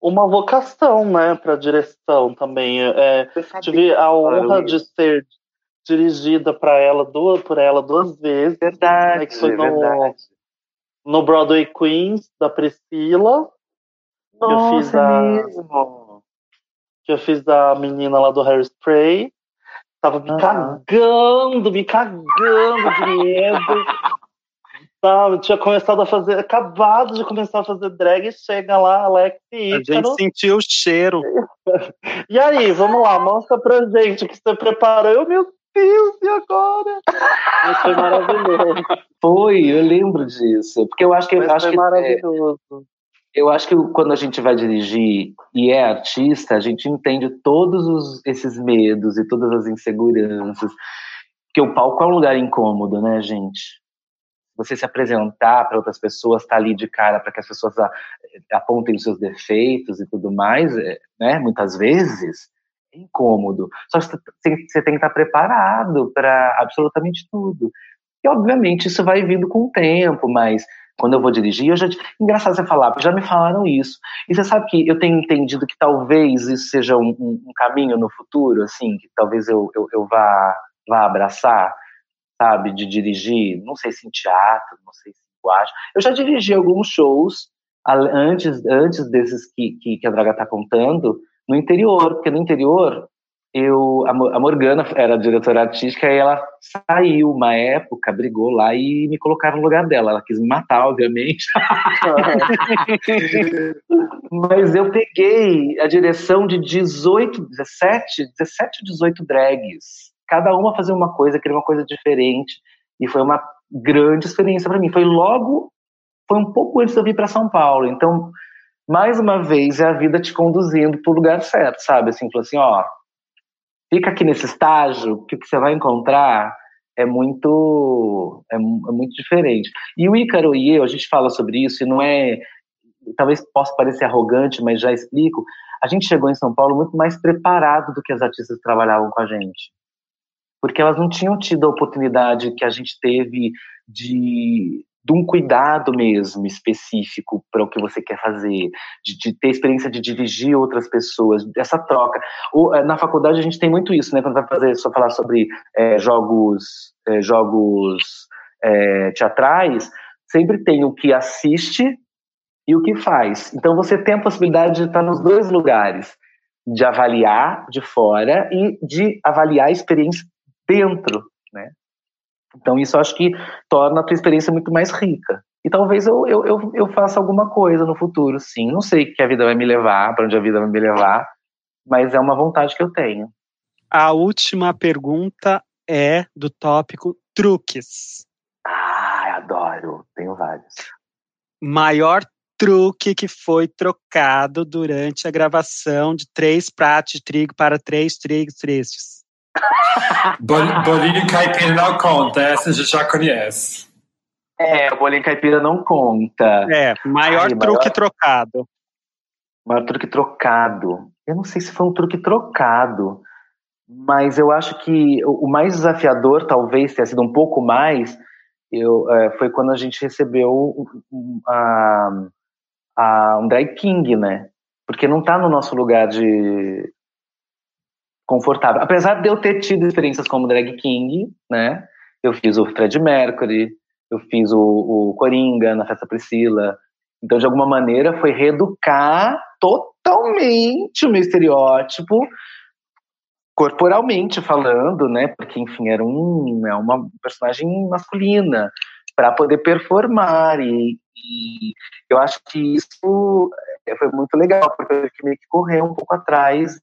uma vocação, né, para direção também. É, tive a honra de ser dirigida para ela duas, por ela duas vezes. Verdade, né, que foi no, verdade. no Broadway Queens da Priscila. Nossa, que eu fiz a, mesmo. que eu fiz a menina lá do Hairspray. Tava me cagando, me cagando de medo. Sabe, tinha começado a fazer, acabado de começar a fazer drag, chega lá, Alex e Ícaro. A gente sentiu o cheiro. e aí, vamos lá, mostra pra gente o que você preparou. Eu, meu Deus, e agora? Mas foi maravilhoso. Foi, eu lembro disso. Porque eu acho que. Mas acho foi que, maravilhoso. É, eu acho que quando a gente vai dirigir e é artista, a gente entende todos os, esses medos e todas as inseguranças. Porque o palco é um lugar incômodo, né, gente? Você se apresentar para outras pessoas, estar tá ali de cara para que as pessoas apontem os seus defeitos e tudo mais, é, né? Muitas vezes é incômodo. Só que você tem que estar preparado para absolutamente tudo. E, obviamente, isso vai vindo com o tempo, mas quando eu vou dirigir, eu já. Engraçado você falar, porque já me falaram isso. E você sabe que eu tenho entendido que talvez isso seja um, um, um caminho no futuro, assim, que talvez eu, eu, eu vá, vá abraçar, sabe, de dirigir, não sei se em teatro, não sei se eu acho. Eu já dirigi alguns shows antes, antes desses que, que, que a Draga está contando, no interior, porque no interior eu, a Morgana era a diretora artística e ela saiu uma época, brigou lá e me colocaram no lugar dela. Ela quis me matar, obviamente. Mas eu peguei a direção de 18, 17, 17, 18 drags. Cada uma fazia uma coisa, queria uma coisa diferente. E foi uma grande experiência para mim. Foi logo, foi um pouco antes de eu vir para São Paulo. Então, mais uma vez, é a vida te conduzindo para o lugar certo, sabe? Assim, falou assim, ó, fica aqui nesse estágio, que o que você vai encontrar é muito é, é, muito diferente. E o Ícaro e eu, a gente fala sobre isso, e não é. Talvez possa parecer arrogante, mas já explico. A gente chegou em São Paulo muito mais preparado do que as artistas que trabalhavam com a gente. Porque elas não tinham tido a oportunidade que a gente teve de de um cuidado mesmo específico para o que você quer fazer, de, de, ter experiência de dirigir outras pessoas, essa troca. O, eh, na faculdade a gente tem muito isso, né? Quando vai fazer só falar sobre é, jogos, é, jogos é, teatrais, sempre tem o que assiste e o que faz. Então você tem a possibilidade de estar nos dois lugares, de avaliar de fora e de avaliar a experiência dentro, né? Então, isso acho que torna a tua experiência muito mais rica. E talvez eu, eu, eu, eu faça alguma coisa no futuro, sim. Não sei o que a vida vai me levar, para onde a vida vai me levar, mas é uma vontade que eu tenho. A última pergunta é do tópico truques. Ah, adoro. Tenho vários. Maior truque que foi trocado durante a gravação de três pratos de trigo para três trigos tristes. Bolinho caipira não conta, essa a gente já conhece. É, o bolinho caipira não conta. É, maior Ai, truque maior... trocado. Maior truque trocado. Eu não sei se foi um truque trocado, mas eu acho que o mais desafiador, talvez tenha sido um pouco mais, eu, é, foi quando a gente recebeu um, a, a, um drag king, né? Porque não está no nosso lugar de, confortável. Apesar de eu ter tido experiências como drag king, né? Eu fiz o Fred Mercury, eu fiz o, o Coringa na Festa Priscila. Então, de alguma maneira, foi reeducar totalmente o meu estereótipo, corporalmente falando, né? Porque, enfim, era um, é uma personagem masculina para poder performar e, e, eu acho que isso é, foi muito legal porque eu meio que correr um pouco atrás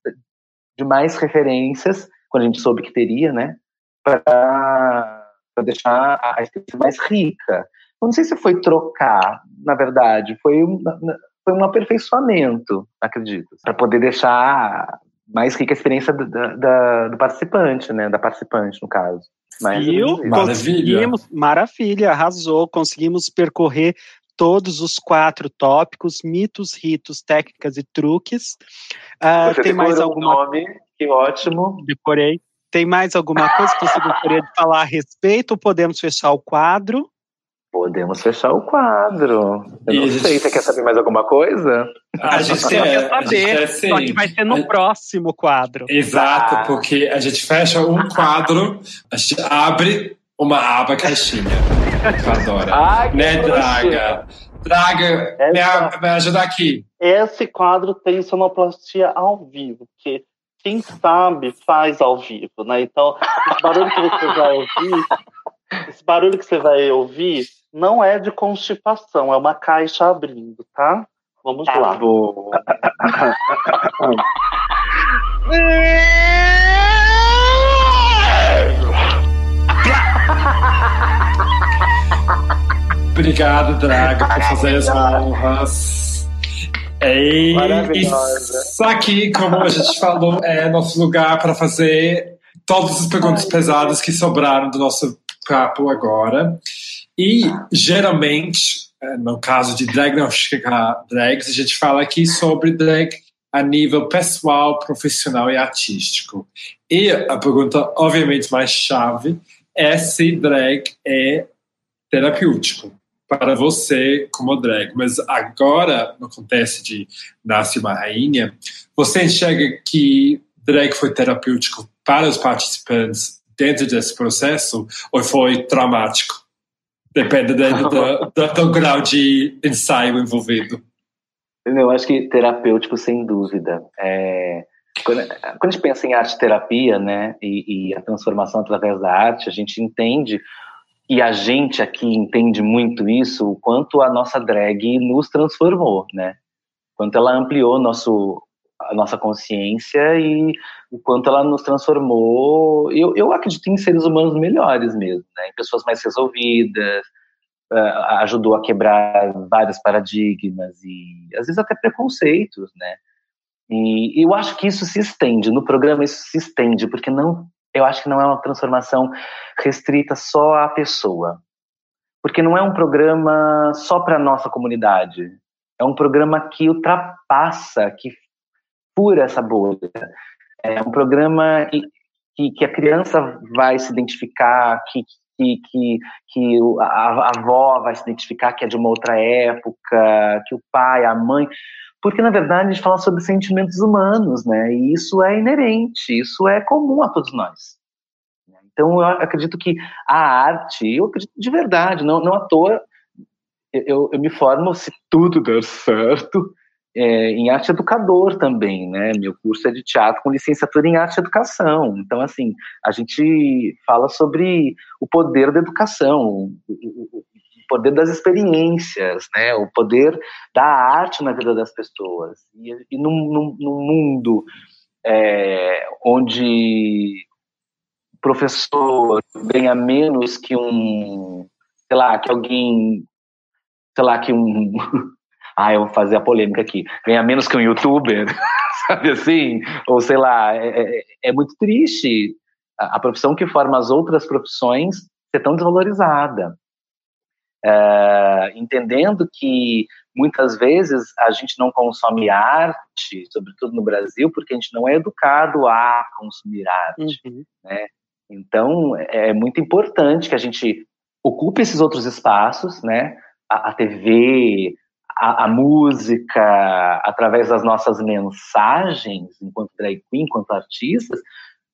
de mais referências, quando a gente soube que teria, né? Para deixar a experiência mais rica. Não sei se foi trocar, na verdade, foi um, foi um aperfeiçoamento, acredito, para poder deixar mais rica a experiência do, da, do participante, né? Da participante, no caso. Mas, Viu? Maravilha. Maravilha, arrasou. Conseguimos percorrer todos os quatro tópicos, mitos, ritos, técnicas e truques. Uh, Você tem mais alguma nome? Que ótimo. Decorei. Tem mais alguma coisa que você gostaria de falar a respeito ou podemos fechar o quadro? Podemos fechar o quadro. Eu não sei, você quer saber mais alguma coisa? A, gente quer saber, só que vai ser no a... próximo quadro. Exato, ah. porque a gente fecha um quadro, a gente abre uma aba caixinha. Adoro. Ai, né, Draga? Draga, Essa, me, ajuda aqui. Esse quadro tem sonoplastia ao vivo, porque quem sabe faz ao vivo, né? Então, esse barulho que você vai ouvir, esse barulho que você vai ouvir não é de constipação, é uma caixa abrindo, tá? Vamos tá lá. Bom. Obrigado, Draga, por fazer as honras. E Maravilhosa. isso aqui, como a gente falou, é nosso lugar para fazer todas as perguntas pesadas que sobraram do nosso papo agora. E, geralmente, é, no caso de drag não chegar drags, a gente fala aqui sobre drag a nível pessoal, profissional e artístico. E a pergunta, obviamente, mais chave é se drag é terapêutico para você como drag. Mas agora, no contexto de Nasce uma Rainha, você enxerga que drag foi terapêutico para os participantes dentro desse processo ou foi traumático? Depende do, do, do, grau de ensaio envolvido. Eu acho que terapêutico, sem dúvida. É, quando, quando, a gente pensa em arte terapia, né, e, e, a transformação através da arte, a gente entende, e a gente aqui entende muito isso, o quanto a nossa drag nos transformou, né? Quanto ela ampliou nosso, a nossa consciência e o quanto ela nos transformou. Eu, eu acredito em seres humanos melhores mesmo, né? Em pessoas mais resolvidas, uh, ajudou a quebrar vários paradigmas e às vezes até preconceitos, né? E eu acho que isso se estende no programa, isso se estende porque não, eu acho que não é uma transformação restrita só à pessoa, porque não é um programa só para nossa comunidade. É um programa que ultrapassa, que fura essa bolha. É um programa que, que a criança vai se identificar, que, que, que, que a, a avó vai se identificar que é de uma outra época, que o pai, a mãe. Porque, na verdade, a gente fala sobre sentimentos humanos, né? E isso é inerente, isso é comum a todos nós. Então, eu acredito que a arte, eu acredito de verdade, não, não à toa, eu, eu me formo, se tudo der certo, é, em arte educador também, né? Meu curso é de teatro com licenciatura em arte e educação. Então, assim, a gente fala sobre o poder da educação, o, poder das experiências, né? O poder da arte na vida das pessoas. E, e num, num, num mundo é, onde o professor ganha menos que um, sei lá, que alguém, sei lá, que um ah, eu vou fazer a polêmica aqui, ganha menos que um youtuber, sabe assim? Ou sei lá, é, é, é muito triste a, a, profissão que forma as outras profissões ser tão desvalorizada. É, entendendo que muitas vezes a gente não consome arte, sobretudo no Brasil, porque a gente não é educado a consumir arte, uhum. né? Então, é muito importante que a gente ocupe esses outros espaços, né? A, a TV, a, a, música, através das nossas mensagens, enquanto drag queen, enquanto artistas,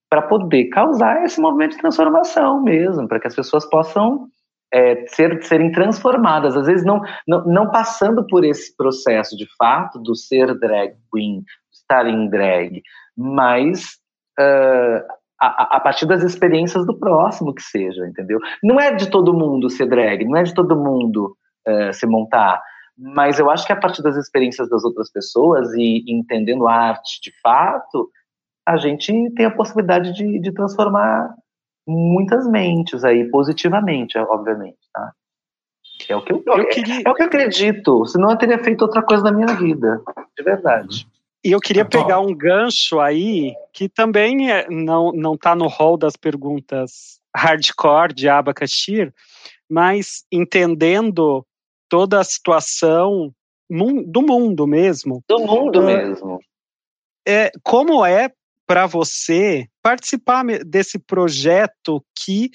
para poder causar esse movimento de transformação mesmo, para que as pessoas possam é, ser, serem transformadas, às vezes não, não, não, passando por esse processo de fato do ser drag queen, estar em drag, mas uh, a, a, partir das experiências do próximo que seja, entendeu? Não é de todo mundo ser drag, não é de todo mundo uh, se montar, mas eu acho que a partir das experiências das outras pessoas e entendendo a arte de fato, a gente tem a possibilidade de, de transformar muitas mentes aí, positivamente, obviamente, tá? É o que eu, eu queria... é o que eu acredito, senão eu teria feito outra coisa na minha vida, de verdade. E eu queria pegar um gancho aí, que também é, não, não tá no rol das perguntas hardcore de Abacaxir, mas entendendo toda a situação do mundo mesmo. Do mundo uh, mesmo. É, como é para você participar desse projeto que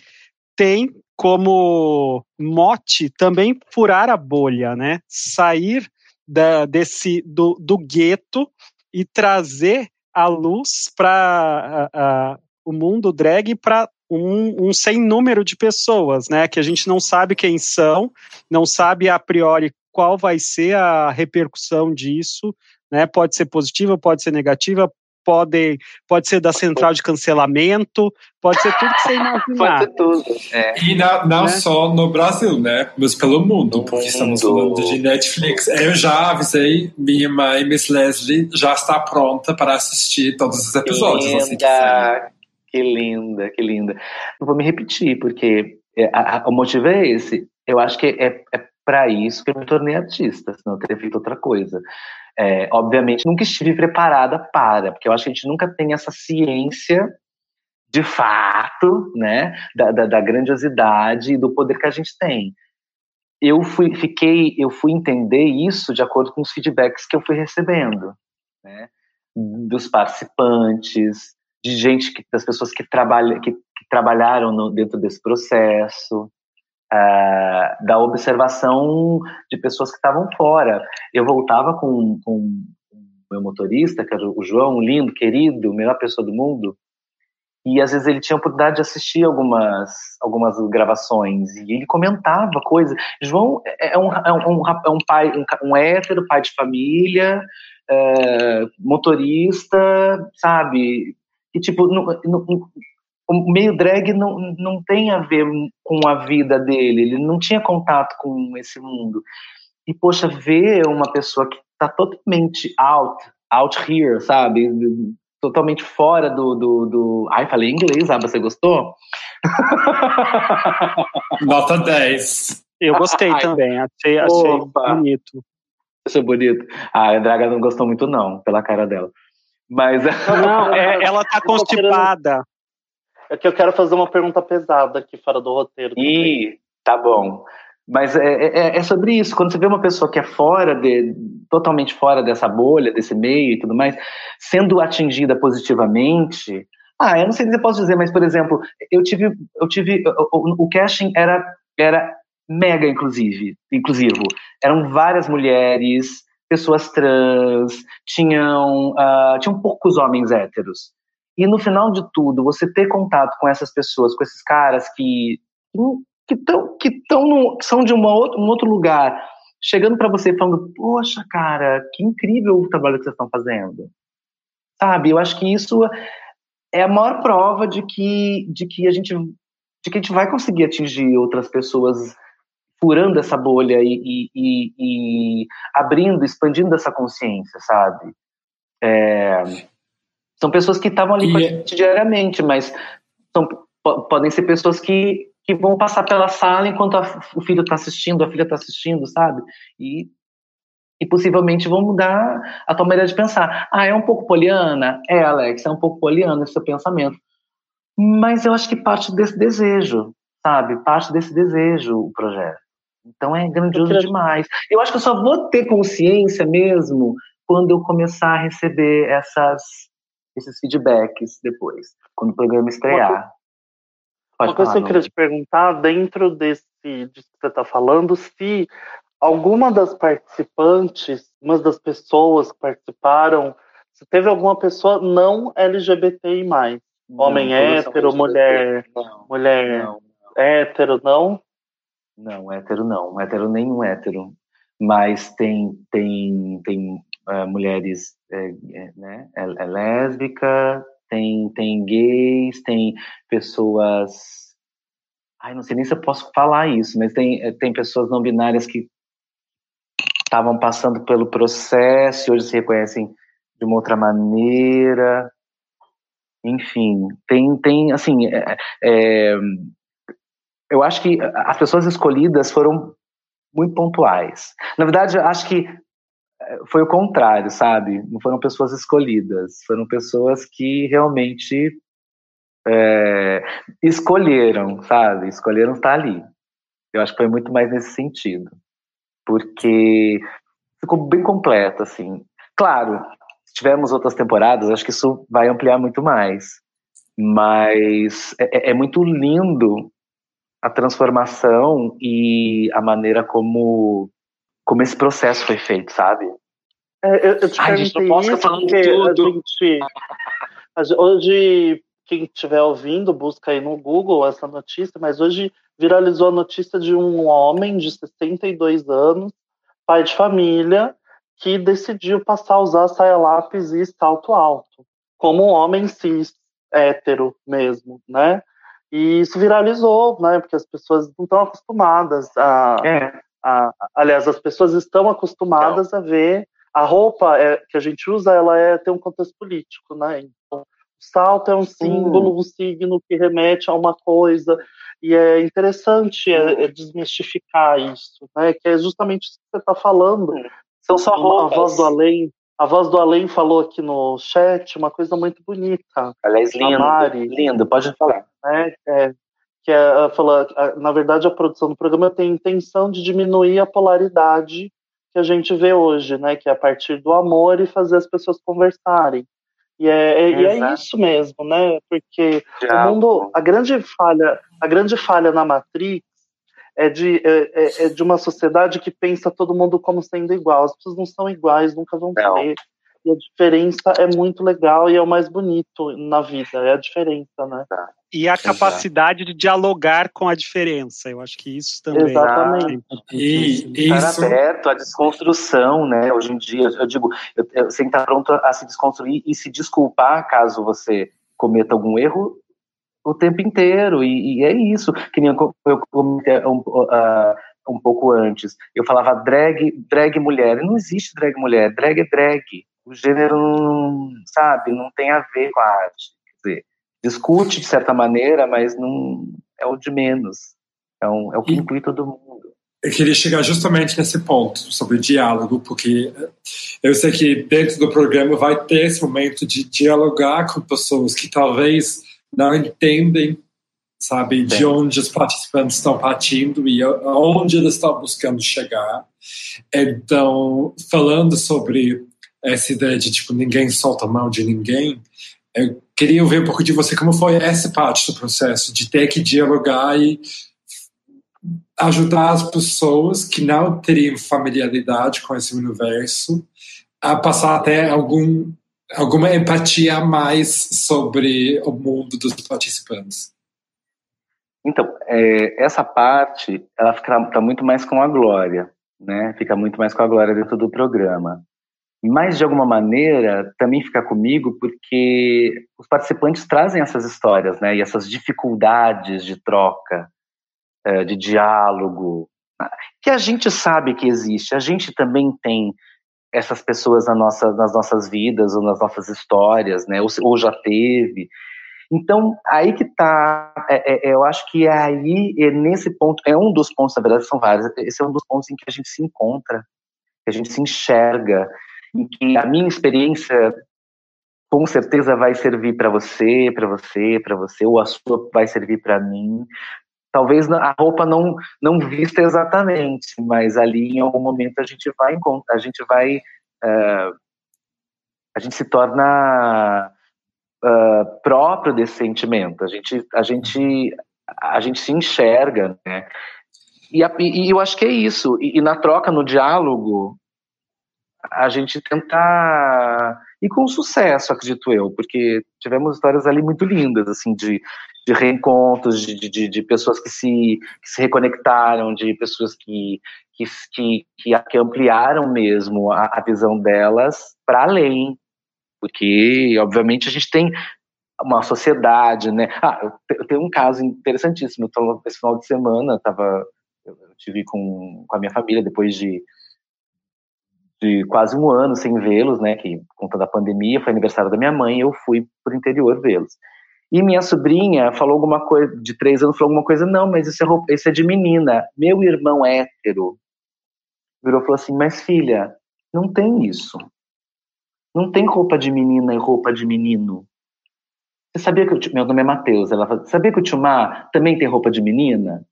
tem como mote também furar a bolha, né? Sair da, desse do, do gueto e trazer a luz para o mundo drag para um, um sem número de pessoas, né? Que a gente não sabe quem são, não sabe a priori qual vai ser a repercussão disso, né? Pode ser positiva, pode ser negativa, pode, pode ser da central de cancelamento, pode ser tudo que você imaginar. Pode ser tudo. É. E na, não né? só no Brasil, né? Mas pelo mundo, porque mundo. estamos falando de Netflix. Eu já avisei, minha mãe, Miss Leslie, já está pronta para assistir todos os episódios. Que assim linda, que linda, que linda. Não vou me repetir, porque é, a, a, o motivo é esse. Eu acho que é, é para isso que eu me tornei artista, senão eu teria feito outra coisa. É, obviamente, nunca estive preparada para, porque eu acho que a gente nunca tem essa ciência de fato, né, da, da, da grandiosidade e do poder que a gente tem. Eu fui, fiquei, eu fui entender isso de acordo com os feedbacks que eu fui recebendo, né, dos participantes, de gente que, das pessoas que, trabalha, que, que trabalharam no, dentro desse processo, uh, da observação de pessoas que estavam fora. Eu voltava com, com meu motorista, que era o João, lindo, querido, melhor pessoa do mundo, e às vezes ele tinha a oportunidade de assistir algumas, algumas gravações e ele comentava coisas. João é, é um, é um, é um pai, um, um hétero, pai de família, é, motorista, sabe? Que tipo, não, não, o meio drag não, não tem a ver com a vida dele, ele não tinha contato com esse mundo. E, poxa, ver uma pessoa que está totalmente out, out here, sabe? Totalmente fora do, do, do... Ai, falei inglês, ah, você gostou? Nota 10. Eu gostei Ai, também, achei, achei bonito. Achei bonito. Ah, a Draga não gostou muito não, pela cara dela. Mas... Não, é, ela tá constipada. É que eu quero fazer uma pergunta pesada aqui fora do roteiro. Ih, tá bom. Mas é, é, é, é, sobre isso. Quando você vê uma pessoa que é fora de, totalmente fora dessa bolha, desse meio e tudo mais, sendo atingida positivamente. Ah, eu não sei se eu posso dizer, mas por exemplo, eu tive, eu tive, o, o casting era era mega inclusive, inclusivo. Eram várias mulheres, pessoas trans, tinham, uh, tinham poucos homens héteros. E no final de tudo, você ter contato com essas pessoas, com esses caras que que, tão, que, tão no, são de uma outro, um outro lugar, chegando para você falando, poxa, cara, que incrível o trabalho que vocês estão fazendo. Sabe? Eu acho que isso é a maior prova de que, de que a gente de que a gente vai conseguir atingir outras pessoas furando essa bolha e, e, e, e abrindo, expandindo essa consciência, sabe? É, são pessoas que estavam ali e... diariamente, mas são, podem ser pessoas que, que vão passar pela sala enquanto a, o filho está assistindo, a filha está assistindo, sabe? E, e possivelmente vão mudar a tua maneira de pensar. Ah, é um pouco poliana? É, Alex, é um pouco poliana esse seu pensamento. Mas eu acho que parte desse desejo, sabe? Parte desse desejo o projeto. Então é grandioso demais. Eu acho que eu só vou ter consciência mesmo quando eu começar a receber essas esses feedbacks depois, quando o programa estrear. Uma, uma coisa que eu queria te perguntar, dentro desse disso que você está falando, se alguma das participantes, uma das pessoas que participaram, se teve alguma pessoa não LGBTI+, homem não, hétero, mulher, não, mulher não, hétero, não? Não, hétero não, hétero nenhum hétero, mas tem tem tem mulheres, é, é, né, é, é, lésbica, tem, tem gays, tem pessoas. Ai, não sei nem se eu posso falar isso, mas tem, é, tem pessoas não binárias que estavam passando pelo processo e hoje se reconhecem de uma outra maneira. Enfim, tem, tem assim, é, é, eu acho que as pessoas escolhidas foram muito pontuais. Na verdade, eu acho que foi o contrário, sabe? Não foram pessoas escolhidas, foram pessoas que realmente é, escolheram, sabe? Escolheram estar ali. Eu acho que foi muito mais nesse sentido, porque ficou bem completo, assim. Claro, se tivermos outras temporadas, acho que isso vai ampliar muito mais. Mas é, é, é muito lindo a transformação e a maneira como como esse processo foi feito, sabe? É, eu, eu te Ai, gente, não posso ficar falando tudo. Gente, hoje, quem estiver ouvindo, busca aí no Google essa notícia, mas hoje viralizou a notícia de um homem de 62 anos, pai de família, que decidiu passar a usar saia lápis e salto alto. como um homem cis hétero mesmo, né? E isso viralizou, né? Porque as pessoas não estão acostumadas a, é. A, aliás, as pessoas estão acostumadas a ver a roupa é, que a gente usa, ela é tem um contexto político, né? Então, o salto é um símbolo, um signo que remete a uma coisa e é interessante é, é desmistificar isso, né? Que é justamente isso que você está falando. São só roupas. A voz do além. A voz do além falou aqui no chat uma coisa muito bonita. Aliás, lindo, Mari, lindo, pode falar. É, é, que é, fala, na verdade, a produção do programa tem a intenção de diminuir a polaridade que a gente vê hoje, né? Que é a partir do amor e fazer as pessoas conversarem. E é, é, e é isso mesmo, né? Porque o mundo, a grande falha, a grande falha na Matrix é de, é, é, é, de uma sociedade que pensa todo mundo como sendo igual. As pessoas não são iguais, nunca vão não. ser. E a diferença é muito legal e é o mais bonito na vida, é a diferença, né? Tá. E a capacidade de dialogar com a diferença, eu acho que isso também Exatamente. é e, Estar isso... aberto à desconstrução, né? Hoje em dia, eu digo, eu, eu, você está pronto a se desconstruir e se desculpar caso você cometa algum erro o tempo inteiro, e, e é isso, que nem eu, eu comentei um, uh, um pouco antes, eu falava drag, drag mulher, não existe drag mulher, drag é drag, o gênero, não, sabe, não tem a ver com a arte. Quer dizer, discute de certa maneira, mas não é o de menos. É, um, é o que inclui todo mundo. Eu queria chegar justamente nesse ponto sobre o diálogo, porque eu sei que dentro do programa vai ter esse momento de dialogar com pessoas que talvez não entendem, sabe, de onde os participantes estão partindo e aonde eles estão buscando chegar. Então, falando sobre essa ideia de tipo ninguém solta a mão de ninguém. Eu queria ouvir um pouco de você como foi essa parte do processo de ter que dialogar e ajudar as pessoas que não teriam familiaridade com esse universo a passar até algum alguma empatia a mais sobre o mundo dos participantes. Então, é, essa parte, ela fica tá muito mais com a Glória, né? Fica muito mais com a Glória dentro do programa mas de alguma maneira também fica comigo porque os participantes trazem essas histórias, né, e essas dificuldades de troca, eh, de diálogo, que a gente sabe que existe. A gente também tem essas pessoas na nossa, nas nossas vidas ou nas nossas histórias, né, ou, ou já teve. Então, aí que está, é, é, eu acho que é aí, é nesse ponto, é um dos pontos, na verdade são vários, esse é um dos pontos em que a gente se encontra, que a gente se enxerga, em que a minha experiência com certeza vai servir para você, para você, para você, ou a sua vai servir para mim. Talvez a roupa não não vista exatamente, mas ali em algum momento a gente vai a gente vai uh, a gente se torna uh, próprio desse sentimento. A gente a gente a gente se enxerga, né? E, a, e eu acho que é isso. E, e na troca, no diálogo, a gente tentar e com sucesso, acredito eu, porque tivemos histórias ali muito lindas, assim, de, de reencontros, de, de, de pessoas que se, que se reconectaram, de pessoas que, que, que, que ampliaram mesmo a, a visão delas para além, porque, obviamente, a gente tem uma sociedade, né? Ah, eu tenho um caso interessantíssimo, então, esse final de semana, tava, eu tive com, com a minha família, depois de de quase um ano sem vê-los, né, que por conta da pandemia, foi aniversário da minha mãe, eu fui para o interior vê-los. E minha sobrinha falou alguma coisa, de três anos, falou alguma coisa, não, mas isso é, isso é de menina. Meu irmão hétero virou e falou assim, mas filha, não tem isso. Não tem roupa de menina e roupa de menino. Você sabia que o meu nome é Matheus? Ela falou, sabia que o Timar também tem roupa de menina?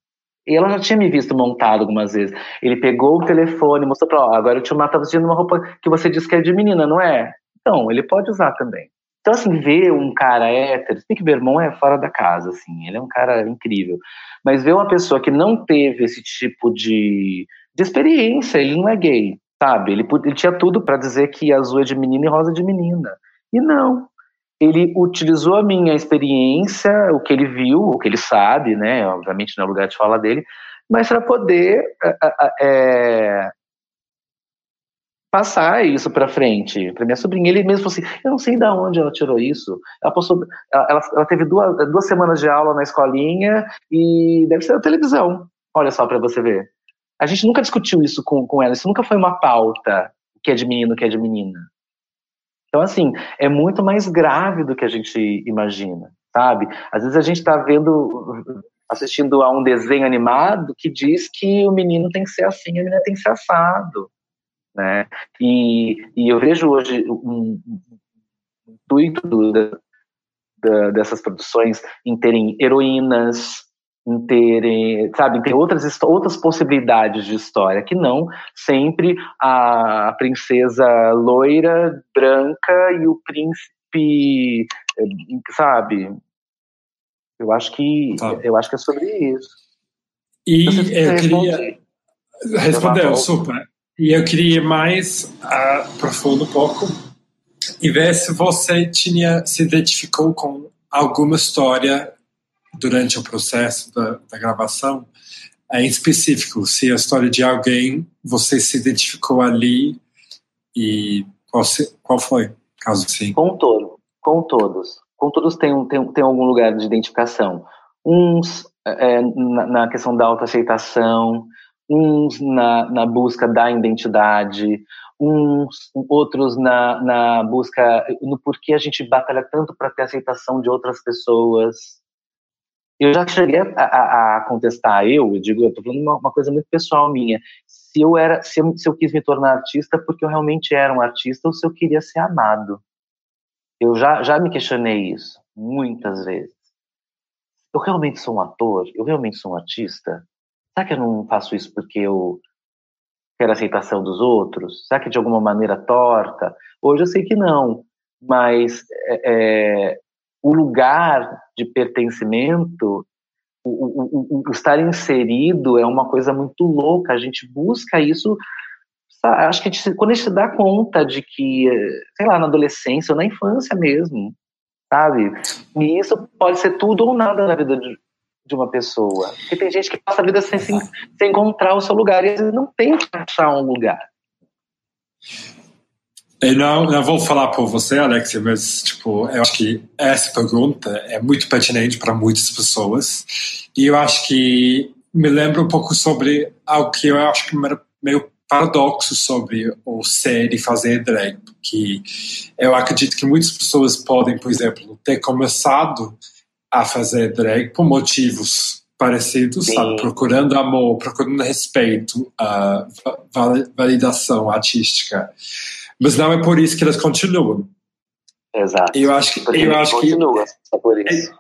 E ela já tinha me visto montado algumas vezes. Ele pegou o telefone, mostrou para ela, agora o tio Mato tá vestindo uma roupa que você disse que é de menina, não é? Então, ele pode usar também. Então, assim, ver um cara hétero, tem que ver, irmão é fora da casa, assim, ele é um cara incrível. Mas ver uma pessoa que não teve esse tipo de, de experiência, ele não é gay, sabe? Ele, ele tinha tudo para dizer que azul é de menina e rosa é de menina. E não, ele utilizou a minha experiência, o que ele viu, o que ele sabe, né? Obviamente não é lugar de fala dele, mas para poder é, passar isso para frente para minha sobrinha. Ele mesmo falou assim: eu não sei de onde ela tirou isso. Ela postou, ela, ela teve duas, duas semanas de aula na escolinha e deve ser na televisão. Olha só para você ver. A gente nunca discutiu isso com, com ela. Isso nunca foi uma pauta que é de menino, que é de menina. Então, assim, é muito mais grave do que a gente imagina, sabe? Às vezes a gente está vendo, assistindo a um desenho animado que diz que o menino tem que ser assim, a menina tem que ser assado né? E, e eu vejo hoje um, intuito da, dessas produções em terem heroínas, em terem, sabe, em ter outras, outras possibilidades de história, que não sempre a princesa loira, branca e o príncipe, sabe? Eu acho que, tá. eu acho que é sobre isso. E eu queria... Respondeu, super. E eu queria mais aprofundar um pouco e ver se você tinha se identificou com alguma história durante o processo da, da gravação, em específico, se a história de alguém você se identificou ali e qual, se, qual foi, caso sim? Com todo, com todos, com todos tem, tem, tem algum lugar de identificação. Uns é, na, na questão da autoaceitação, uns na, na busca da identidade, uns outros na, na busca no porquê a gente batalha tanto para ter aceitação de outras pessoas. Eu já cheguei a, a, a contestar, eu, eu digo, eu estou falando uma, uma, coisa muito pessoal minha, se eu era, se eu, se eu quis me tornar artista porque eu realmente era um artista ou se eu queria ser amado. Eu já, já me questionei isso muitas vezes. Eu realmente sou um ator? Eu realmente sou um artista? Será que eu não faço isso porque eu quero a aceitação dos outros? Será que de alguma maneira torta? Hoje eu sei que não, mas é, é o lugar de pertencimento, o, o, o, estar inserido é uma coisa muito louca. A gente busca isso. Sabe? Acho que a gente, quando a gente se dá conta de que, sei lá, na adolescência ou na infância mesmo, sabe? E isso pode ser tudo ou nada na vida de, de uma pessoa. Porque tem gente que passa a vida sem, sem, sem encontrar o seu lugar e às vezes não tem que achar um lugar. Eu não, não vou falar por você, Alexia, mas tipo, eu acho que essa pergunta é muito pertinente para muitas pessoas. E eu acho que me lembra um pouco sobre algo que eu acho que era meio paradoxo sobre o ser e fazer drag. Que eu acredito que muitas pessoas podem, por exemplo, ter começado a fazer drag por motivos parecidos, sabe? Procurando amor, procurando respeito, uh, validação artística. Mas não é por isso que elas continuam. Exato. Eu acho que, eu acho que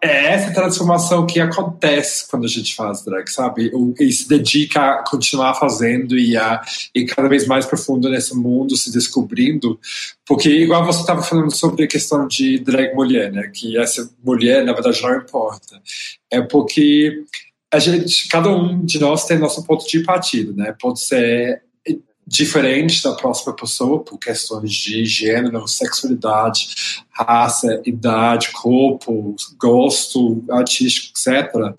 é, é, essa transformação que acontece quando a gente faz drag, sabe? E se dedica a continuar fazendo e a e cada vez mais profundo nesse mundo, se descobrindo. Porque, igual você estava falando sobre a questão de drag mulher, né? Que essa mulher, na verdade, não importa. É porque a gente, cada um de nós tem nosso ponto de partida, né? Pode ser diferente da próxima pessoa por questões de gênero, sexualidade, raça, idade, corpo, gosto artístico, etc.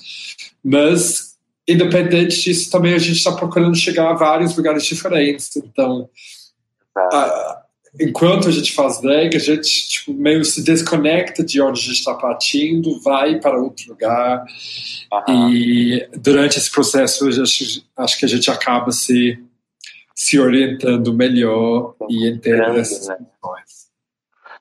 Mas, independente disso, também a gente está procurando chegar a vários lugares diferentes. Então, a, enquanto a gente faz drag, a gente tipo, meio se desconecta de onde a gente está partindo, vai para outro lugar. Uhum. E durante esse processo, acho, acho que a gente acaba se se orientando melhor e entendendo essas né? questões.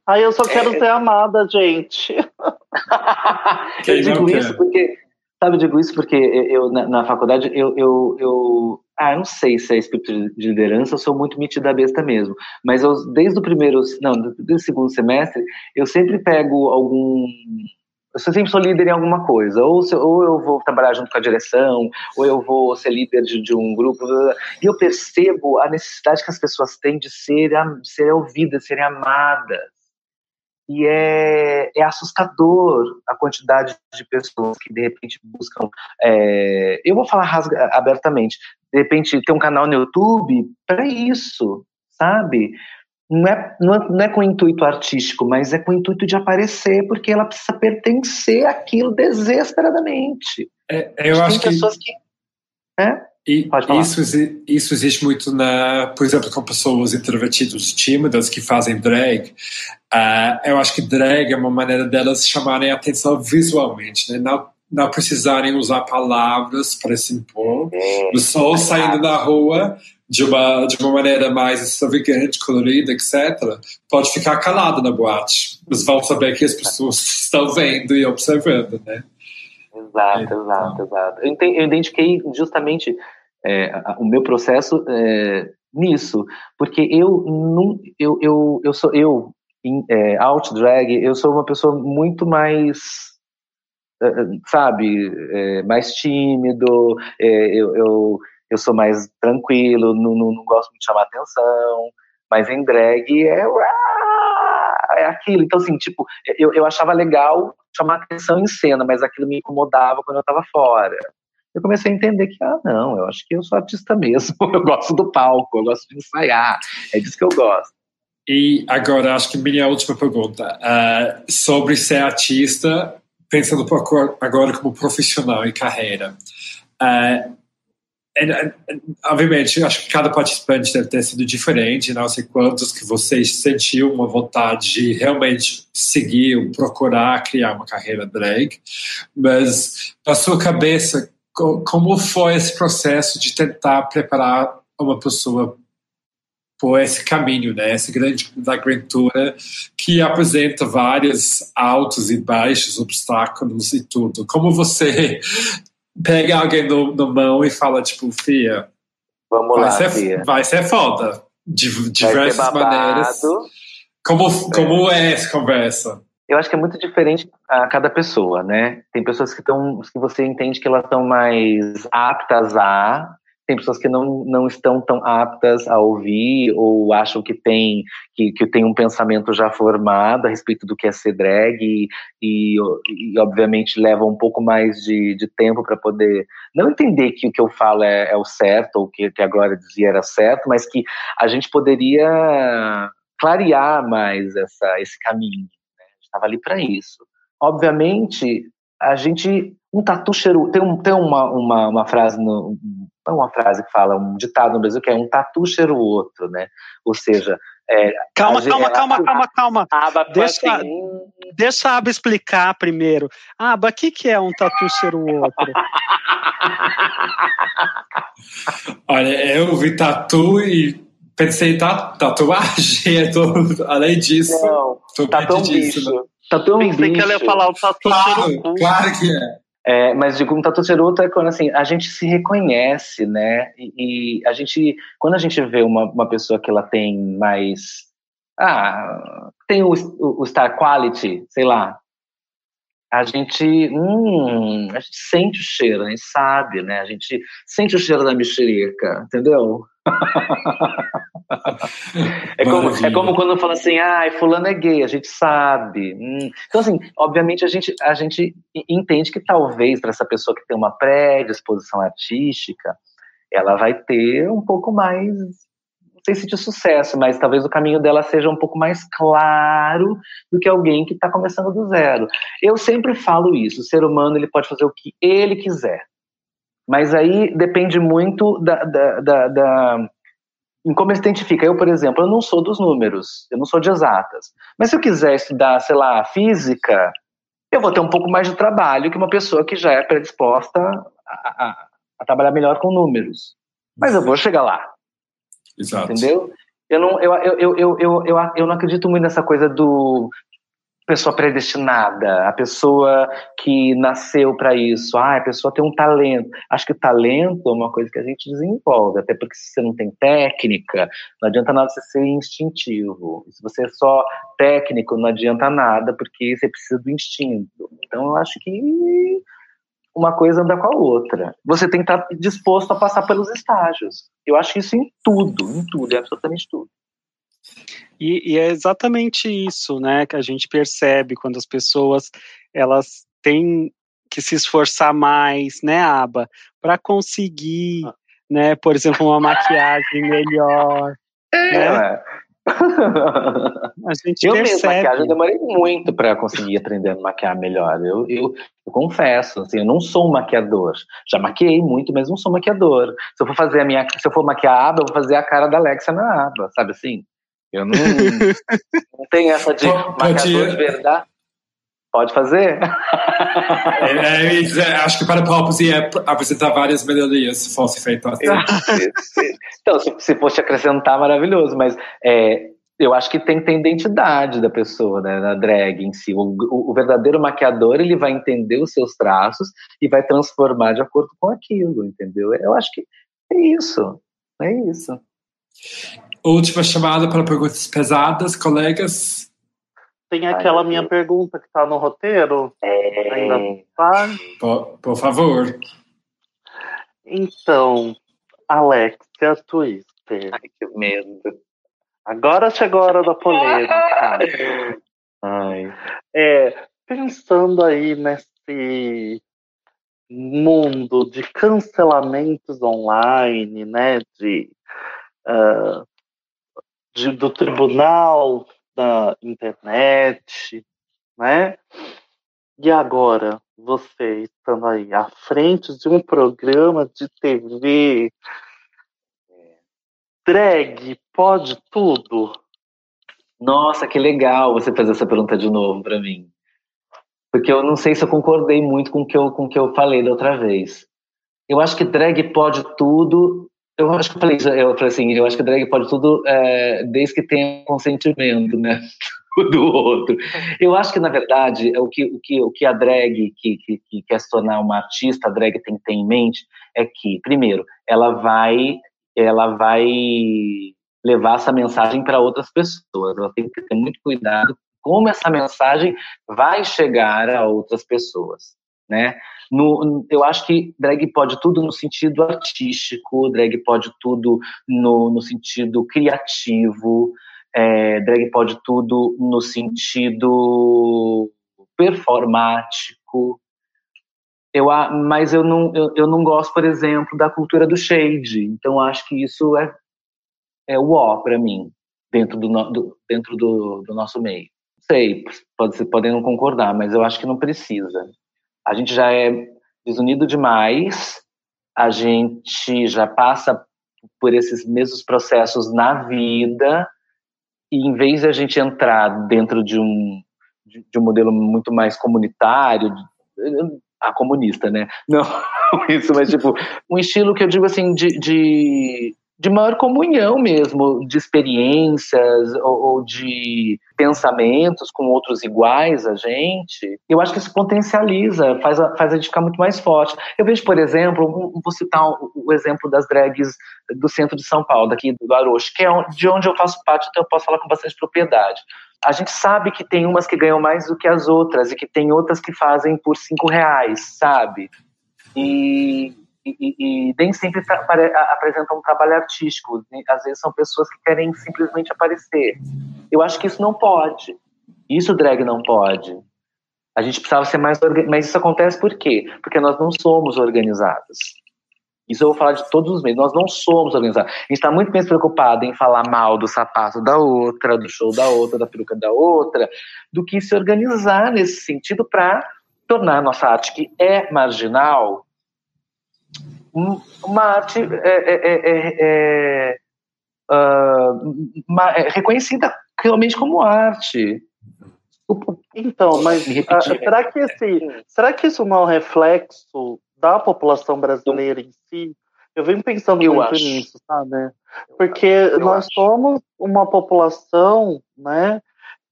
Ai, eu só quero é... ser amada, gente. eu digo isso porque, sabe, eu digo isso porque eu, na, na faculdade, eu, eu, eu, ah, não sei se é espírito de liderança, eu sou muito metida besta mesmo, mas eu, desde o primeiro, não, desde o segundo semestre, eu sempre pego algum eu sempre sou líder em alguma coisa, ou, se, ou eu vou trabalhar junto com a direção, ou eu vou ser líder de, de um grupo, e eu percebo a necessidade que as pessoas têm de ser, de ser ouvidas, de serem amadas. E é, é assustador a quantidade de pessoas que de repente buscam. É, eu vou falar rasga, abertamente. De repente, ter um canal no YouTube para isso, sabe? Não é, não, é, não é com intuito artístico, mas é com intuito de aparecer, porque ela precisa pertencer àquilo desesperadamente. É, eu acho tem pessoas que. É? E isso, isso existe muito na, por exemplo, com pessoas introvertidas, tímidas que fazem drag. Uh, eu acho que drag é uma maneira delas chamarem a atenção visualmente, né? Não, não precisarem usar palavras para se impor, é, só saindo na rua de uma, de uma maneira mais extravagante, colorida, etc., pode ficar calado na boate. Mas vão saber que as pessoas estão vendo e observando, né? Exato, então. exato, exato. Eu, eu identifiquei justamente é, o meu processo é, nisso, porque eu não, eu, eu, eu sou eu em é, out drag, eu sou uma pessoa muito mais é, é, sabe, é, mais tímido, eu, eu, eu sou mais tranquilo, não, não, não gosto de chamar atenção, mas em drag é, é aquilo. Então, assim, tipo, eu, eu achava legal chamar atenção em cena, mas aquilo me incomodava quando eu estava fora. Eu comecei a entender que, ah, não, eu acho que eu sou artista mesmo, eu gosto do palco, eu gosto de ensaiar, é disso que eu gosto. E agora, acho que minha última pergunta, uh, sobre ser artista, pensando agora como profissional e carreira. Uh, obviamente, acho que cada participante deve ter sido diferente, não sei quantos que vocês sentiu uma vontade de realmente seguir, procurar criar uma carreira drag, mas na sua cabeça, como foi esse processo de tentar preparar uma pessoa por esse caminho, né? Essa grande aventura que apresenta vários altos e baixos, obstáculos e tudo. Como você pega alguém no, no mão e fala, tipo, Fia, Vamos vai lá, ser, Fia. Vai ser foda. De diversas maneiras. Como, como é. é essa conversa? Eu acho que é muito diferente a cada pessoa, né? Tem pessoas que estão, que você entende que elas estão mais aptas a, tem pessoas que não, não estão tão aptas a ouvir ou acham que tem, que, que tem um pensamento já formado a respeito do que é ser drag e, e, e obviamente leva um pouco mais de, de tempo para poder não entender que o que eu falo é, é o certo ou que, que a Glória dizia era certo, mas que a gente poderia clarear mais essa, esse caminho. Né? A gente estava ali para isso. Obviamente, a gente um tatu cheiro tem, um, tem uma, uma, uma frase no, uma frase que fala um ditado no Brasil que é um tatu cheiro o outro, né? Ou seja, é, calma, calma, a, calma, calma, calma, calma. Deixa, assim... deixa a Aba explicar primeiro. Aba, o que, que é um tatu cheiro o outro? Olha, eu vi tatu e pensei tatuagem, é tudo, além disso. Não, tatu é um bicho. Né? Tatu é um Pensei bicho. que ela ia falar o tatu claro, claro que é. É, mas digo, um tatu ceruto é quando assim, a gente se reconhece, né? E, e, a gente, quando a gente vê uma, uma pessoa que ela tem mais. Ah, tem o, o, o Star Quality, sei lá. A gente, hum, a gente sente o cheiro, a gente sabe, né? A gente sente o cheiro da mexerica, entendeu? é, como, é como quando fala assim, ah, fulano é gay, a gente sabe. Hum. Então, assim, obviamente a gente, a gente entende que talvez para essa pessoa que tem uma predisposição artística, ela vai ter um pouco mais, não sei se de sucesso, mas talvez o caminho dela seja um pouco mais claro do que alguém que está começando do zero. Eu sempre falo isso, o ser humano ele pode fazer o que ele quiser. Mas aí depende muito da, da, da, da em como ele se identifica. Eu, por exemplo, eu não sou dos números, eu não sou de exatas. Mas se eu quiser estudar, sei lá, física, eu vou ter um pouco mais de trabalho que uma pessoa que já é predisposta a, a, a trabalhar melhor com números. Mas eu vou chegar lá. Exato. Entendeu? Eu não, eu, eu, eu, eu, eu, eu, eu não acredito muito nessa coisa do pessoa predestinada, a pessoa que nasceu para isso, ah, a pessoa tem um talento. Acho que o talento é uma coisa que a gente desenvolve, até porque se você não tem técnica, não adianta nada você ser instintivo. Se você é só técnico, não adianta nada, porque você precisa do instinto. Então, eu acho que uma coisa anda com a outra. Você tem que estar disposto a passar pelos estágios. Eu acho isso em tudo, em tudo, em absolutamente tudo. E, e, é exatamente isso, né, que a gente percebe quando as pessoas elas têm que se esforçar mais, né, Aba, para conseguir, ah. né, por exemplo, uma maquiagem melhor. É. Né? A gente eu mesmo, percebe. maquiagem, eu demorei muito para conseguir aprender a maquiar melhor. Eu, eu, eu, confesso, assim, eu não sou um maquiador. Já maquiei muito, mas não sou maquiador. Se eu for fazer a minha, se eu for maquiar a aba, eu vou fazer a cara da Alexa na aba, sabe assim? Eu não, não tenho essa de Pode- maquiador de verdade. Pode fazer? É, é, é, acho que para Popos ia apresentar várias melhorias se fosse feito assim. então, se, se fosse acrescentar, maravilhoso, mas é, eu acho que tem que ter identidade da pessoa, né, da drag em si. O, o, o verdadeiro maquiador, ele vai entender os seus traços e vai transformar de acordo com aquilo, entendeu? Eu acho que é isso, é isso. Última chamada para perguntas pesadas, colegas. Tem aquela Ai, minha pergunta que tá no roteiro. É, Ainda tá? Por, por favor. Então, Alexia Twister. Ai, que medo. Agora chegou a hora da polêmica. Ai. É, pensando aí nesse mundo de cancelamentos online, né, de, ah, de- do tribunal da internet, né? E agora você estando aí à frente de um programa de TV, drag pode tudo? Nossa, que legal você fazer essa pergunta de novo para mim. Porque eu não sei se eu concordei muito com o que eu, com o que eu falei da outra vez. Eu acho que drag pode tudo. Eu acho que eu falei, eu falei assim, eu acho que drag pode tudo é, desde que tenha consentimento, né? Do outro. Eu acho que, na verdade, é o que, o que, o que a drag que, que, que quer se tornar uma artista, a drag tem que ter em mente, é que, primeiro, ela vai, ela vai levar essa mensagem para outras pessoas. Ela tem que ter muito cuidado como essa mensagem vai chegar a outras pessoas, né? No, eu acho que drag pode tudo no sentido artístico, drag pode tudo no, no sentido criativo, é, drag pode tudo no sentido performático. Eu, mas eu não, eu, eu não gosto, por exemplo, da cultura do shade. Então acho que isso é, é o ó para mim dentro do, do- dentro do, do nosso meio. Sei, pode podem não concordar, mas eu acho que não precisa. A gente já é desunido demais, a gente já passa por esses mesmos processos na vida, e em vez de a gente entrar dentro de um, de, de um modelo muito mais comunitário, a comunista, né? Não isso, mas tipo, um estilo que eu digo assim, de, de, de maior comunhão mesmo, de experiências ou, ou de pensamentos com outros iguais a gente, eu acho que isso potencializa, faz a, faz a gente ficar muito mais forte. Eu vejo, por exemplo, vou citar o, o exemplo das drags do centro de São Paulo, daqui do Arocho, que é de onde eu faço parte, então eu posso falar com bastante propriedade. A gente sabe que tem umas que ganham mais do que as outras e que tem outras que fazem por cinco reais, sabe? E, e, e- nem sempre apresentam um trabalho artístico. né? Às vezes são pessoas que querem simplesmente aparecer. Eu acho que isso não pode. Isso drag não pode. A gente precisava ser mais organizado. Mas isso acontece por quê? Porque nós não somos organizadas. Isso eu vou falar de todos os meios. Nós não somos organizados. A gente está muito mais preocupado em falar mal do sapato da outra, do show da outra, da peruca da outra, do que se organizar nesse sentido para tornar a nossa arte, que é marginal, uma arte é, é- ah, uma- reconhecida realmente como arte. Então, mas ah, será, que esse, será que isso não é um reflexo da população brasileira em si? Eu venho pensando Eu muito acho. nisso, sabe? Porque Eu nós acho. somos uma população, né,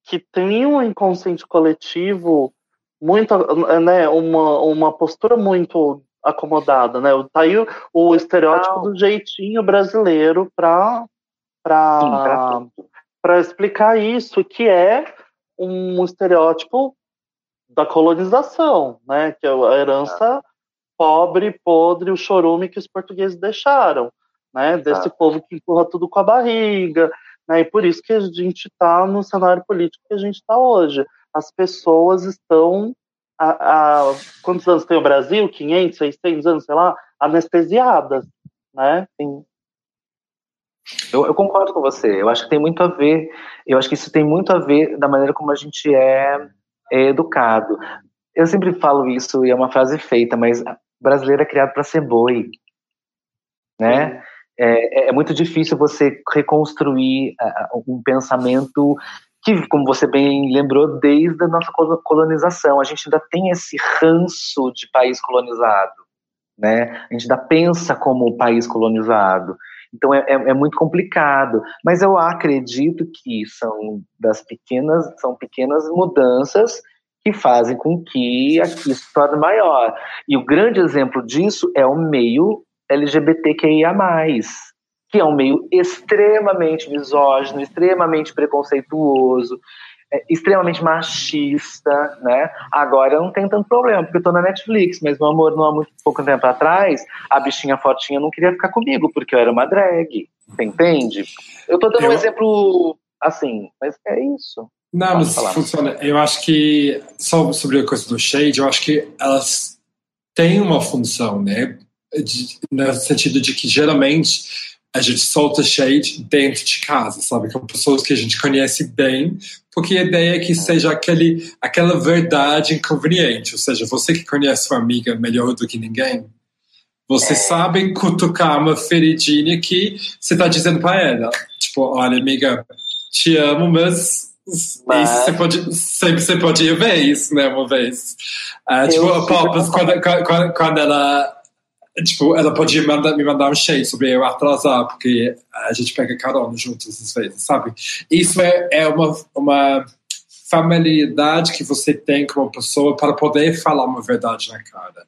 que tem um inconsciente coletivo muito, né, uma, uma postura muito acomodada, né? Tá aí o, o estereótipo do jeitinho brasileiro para para explicar isso, que é um estereótipo da colonização, né? Que é a herança pobre, podre, o chorume que os portugueses deixaram, né? Desse povo que empurra tudo com a barriga, né? E por isso que a gente está no cenário político que a gente está hoje. As pessoas estão há, há- quantos anos tem o Brasil? 500, 600 anos, sei lá, anestesiadas, né? Eu, eu, concordo com você. Eu acho que tem muito a ver. Eu acho que isso tem muito a ver da maneira como a gente é, é educado. Eu sempre falo isso e é uma frase feita, mas brasileiro é criado para ser boi, né? É, é, é, muito difícil você reconstruir uh, um pensamento que, como você bem lembrou, desde a nossa colonização, a gente ainda tem esse ranço de país colonizado, né? A gente ainda pensa como país colonizado. Então é, é, é, muito complicado. Mas eu acredito que são das pequenas, são pequenas mudanças que fazem com que aqui se torne maior. E o grande exemplo disso é o meio LGBTQIA+, que é um meio extremamente misógino, extremamente preconceituoso, é, extremamente machista, né? Agora não tem tanto problema, porque eu tô na Netflix, mas meu amor, não há muito pouco tempo atrás, a bichinha fortinha não queria ficar comigo, porque eu era uma drag, você entende? Eu tô dando eu... um exemplo assim, mas é isso. Não, mas falar. funciona. Eu acho que, só sobre a coisa do shade, eu acho que elas têm uma função, né? De, no sentido de que geralmente a gente solta shade dentro de casa, sabe? Com pessoas que a gente conhece bem, porque a ideia é que seja aquele, aquela verdade inconveniente, ou seja, você que conhece sua amiga melhor do que ninguém, você é. sabe cutucar uma feridinha que você está dizendo para ela, tipo, olha, amiga, te amo, mas, mas... Isso você pode, sempre você pode ver isso, né, uma vez. Uh, tipo, a Poppers, quando, quando, quando ela tipo, ela podia me mandar um shade sobre eu atrasar, porque a gente pega carona juntos às vezes, sabe? Isso é, é uma, uma familiaridade que você tem com uma pessoa para poder falar uma verdade na cara.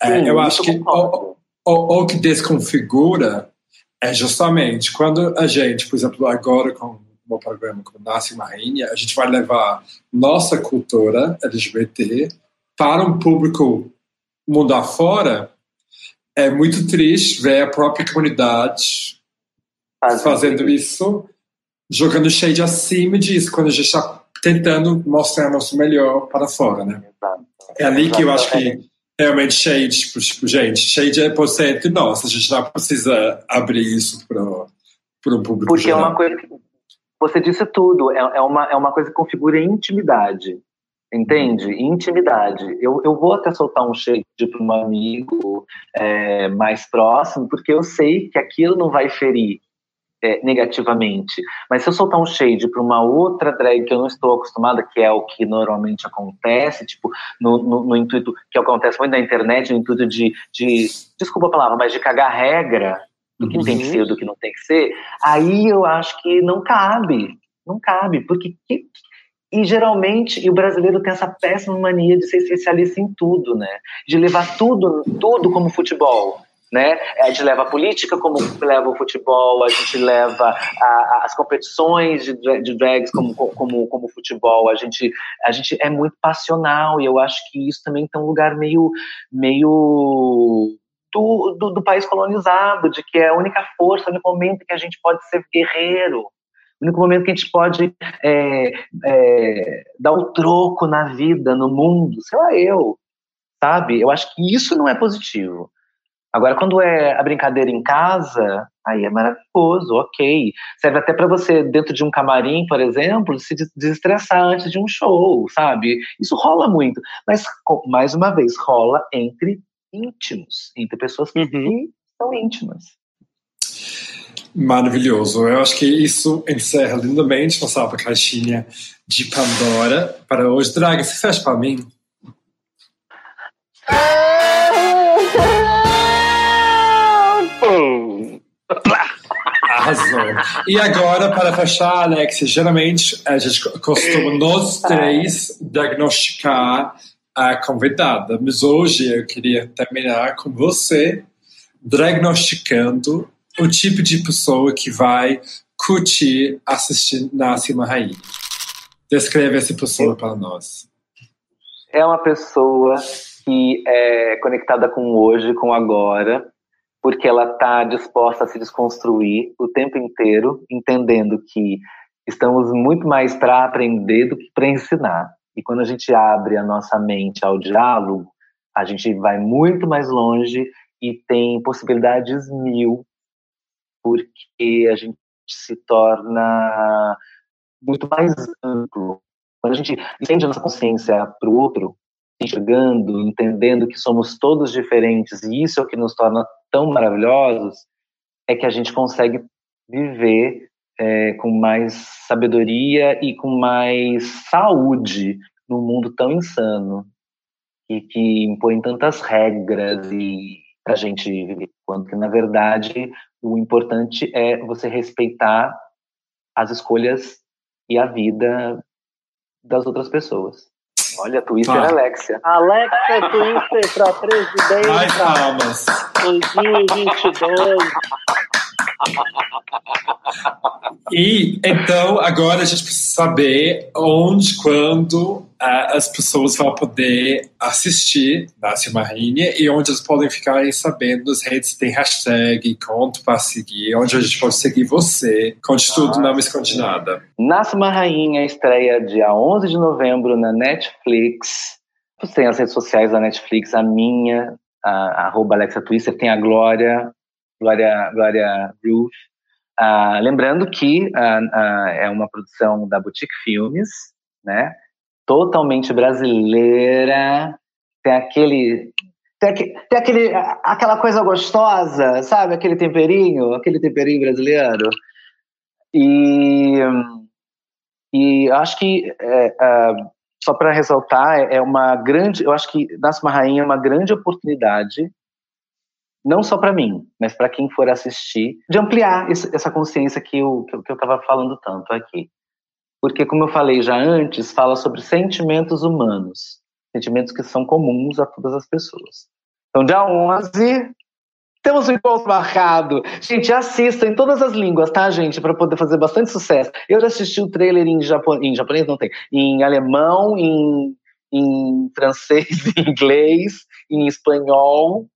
É, Sim, eu acho que o, o, o que desconfigura é justamente quando a gente, por exemplo, agora com o programa com Nasce uma Rainha, a gente vai levar nossa cultura LGBT para um público mundo afora é muito triste ver a própria comunidade fazendo isso, jogando shade acima disso, quando a gente está tentando mostrar nosso melhor para fora, né? É ali que eu acho que realmente shade, tipo, tipo gente, shade é por entre nós, a gente não precisa abrir isso para um público Porque geral. é uma coisa que você disse tudo, é, é, uma, é uma coisa que configura intimidade. Entende? Intimidade. Eu, eu vou até soltar um shade para um amigo é, mais próximo, porque eu sei que aquilo não vai ferir é, negativamente. Mas se eu soltar um shade para uma outra drag que eu não estou acostumada, que é o que normalmente acontece, tipo, no, no, no intuito que acontece muito na internet, no intuito de, de desculpa a palavra, mas de cagar regra do que uhum. tem que ser do que não tem que ser, aí eu acho que não cabe. Não cabe, porque que, e geralmente, e o brasileiro tem essa péssima mania de ser especialista em tudo, né? De levar tudo, tudo como futebol. Né? A gente leva a política como leva o futebol, a gente leva a, as competições de, de drags como, como, como futebol, a gente, a gente é muito passional e eu acho que isso também tem um lugar meio, meio do, do, do, país colonizado, de que é a única força, no momento que a gente pode ser guerreiro, o único momento que a gente pode é, é, dar o troco na vida, no mundo, sei lá, eu, sabe? Eu acho que isso não é positivo. Agora, quando é a brincadeira em casa, aí é maravilhoso, ok. Serve até para você, dentro de um camarim, por exemplo, se desestressar antes de um show, sabe? Isso rola muito. Mas, mais uma vez, rola entre íntimos, entre pessoas que uhum. são íntimas. Maravilhoso. Eu acho que isso encerra lindamente nossa caixinha de Pandora para hoje. Draga, você fecha para mim? Arrasou. E agora, para fechar, Alex, geralmente a gente costuma nós três diagnosticar a convidada, mas hoje eu queria terminar com você diagnosticando o tipo de pessoa que vai curtir assistir Nasce uma Rainha. Descreve essa pessoa para nós. É uma pessoa que é conectada com o hoje, com o agora, porque ela está disposta a se desconstruir o tempo inteiro, entendendo que estamos muito mais para aprender do que para ensinar. E quando a gente abre a nossa mente ao diálogo, a gente vai muito mais longe e tem possibilidades mil porque a gente se torna muito mais amplo. Quando a gente estende a nossa consciência para o outro, enxergando, entendendo que somos todos diferentes, e isso é o que nos torna tão maravilhosos, é que a gente consegue viver é, com mais sabedoria e com mais saúde num mundo tão insano e que impõe tantas regras e a gente viver, quando que na verdade o importante é você respeitar as escolhas e a vida das outras pessoas. Olha, Twitter ah. Alexia. Alexia Twitter para presidente. Mais palmas. 2022. E então agora a gente precisa saber onde, quando uh, as pessoas vão poder assistir Nasce uma Rainha e onde elas podem ficar sabendo nas redes tem hashtag, conto para seguir, onde a gente pode seguir você. Conte tudo, não me esconde nada. Nasce uma Rainha estreia dia 11 de novembro na Netflix. Você tem as redes sociais da Netflix, a minha, a, arroba Alexa Twister, tem a Glória, Glória, Glória Ruth. Ah, lembrando que ah, ah, é uma produção da Boutique Filmes, né? Totalmente brasileira, tem aquele tem, tem aquele, aquela coisa gostosa, sabe? Aquele temperinho, aquele temperinho brasileiro. E, e acho que, é, é, só para ressaltar, é uma grande, eu acho que Nasce uma Rainha é uma grande oportunidade não só para mim, mas para quem for assistir, de ampliar essa consciência que eu que eu estava falando tanto aqui. Porque, como eu falei já antes, fala sobre sentimentos humanos, sentimentos que são comuns a todas as pessoas. Então, dia 11, temos um encontro marcado. Gente, assista em todas as línguas, tá, gente? Para poder fazer bastante sucesso. Eu já assisti o trailer em, japonês, em japonês, não tem, em alemão, em, em francês, em inglês, em espanhol,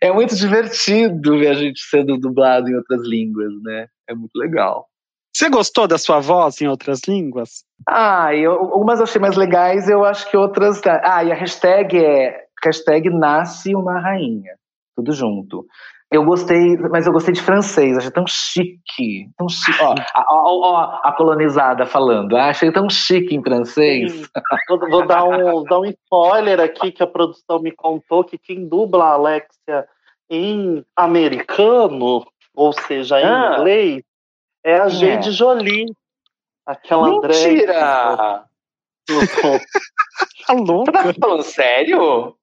é muito divertido ver a gente sendo dublado em outras línguas, né? É muito legal. Você gostou da sua voz em outras línguas? Ah, eu, algumas eu achei mais legais, eu acho que outras. Ah, e a hashtag é hashtag nasce uma rainha. Tudo junto. Eu gostei, mas eu gostei de francês, achei tão chique. Tão chique. Ó, ó, ó, a colonizada falando, ah, achei tão chique em francês. Vou, vou, dar, um, dar um spoiler aqui que a produção me contou que quem dubla a Alexia em americano, ou seja, em ah. inglês, é a Jade é. Jolie. Aquela Mentira! Drag. tá louco? Você tá falando sério?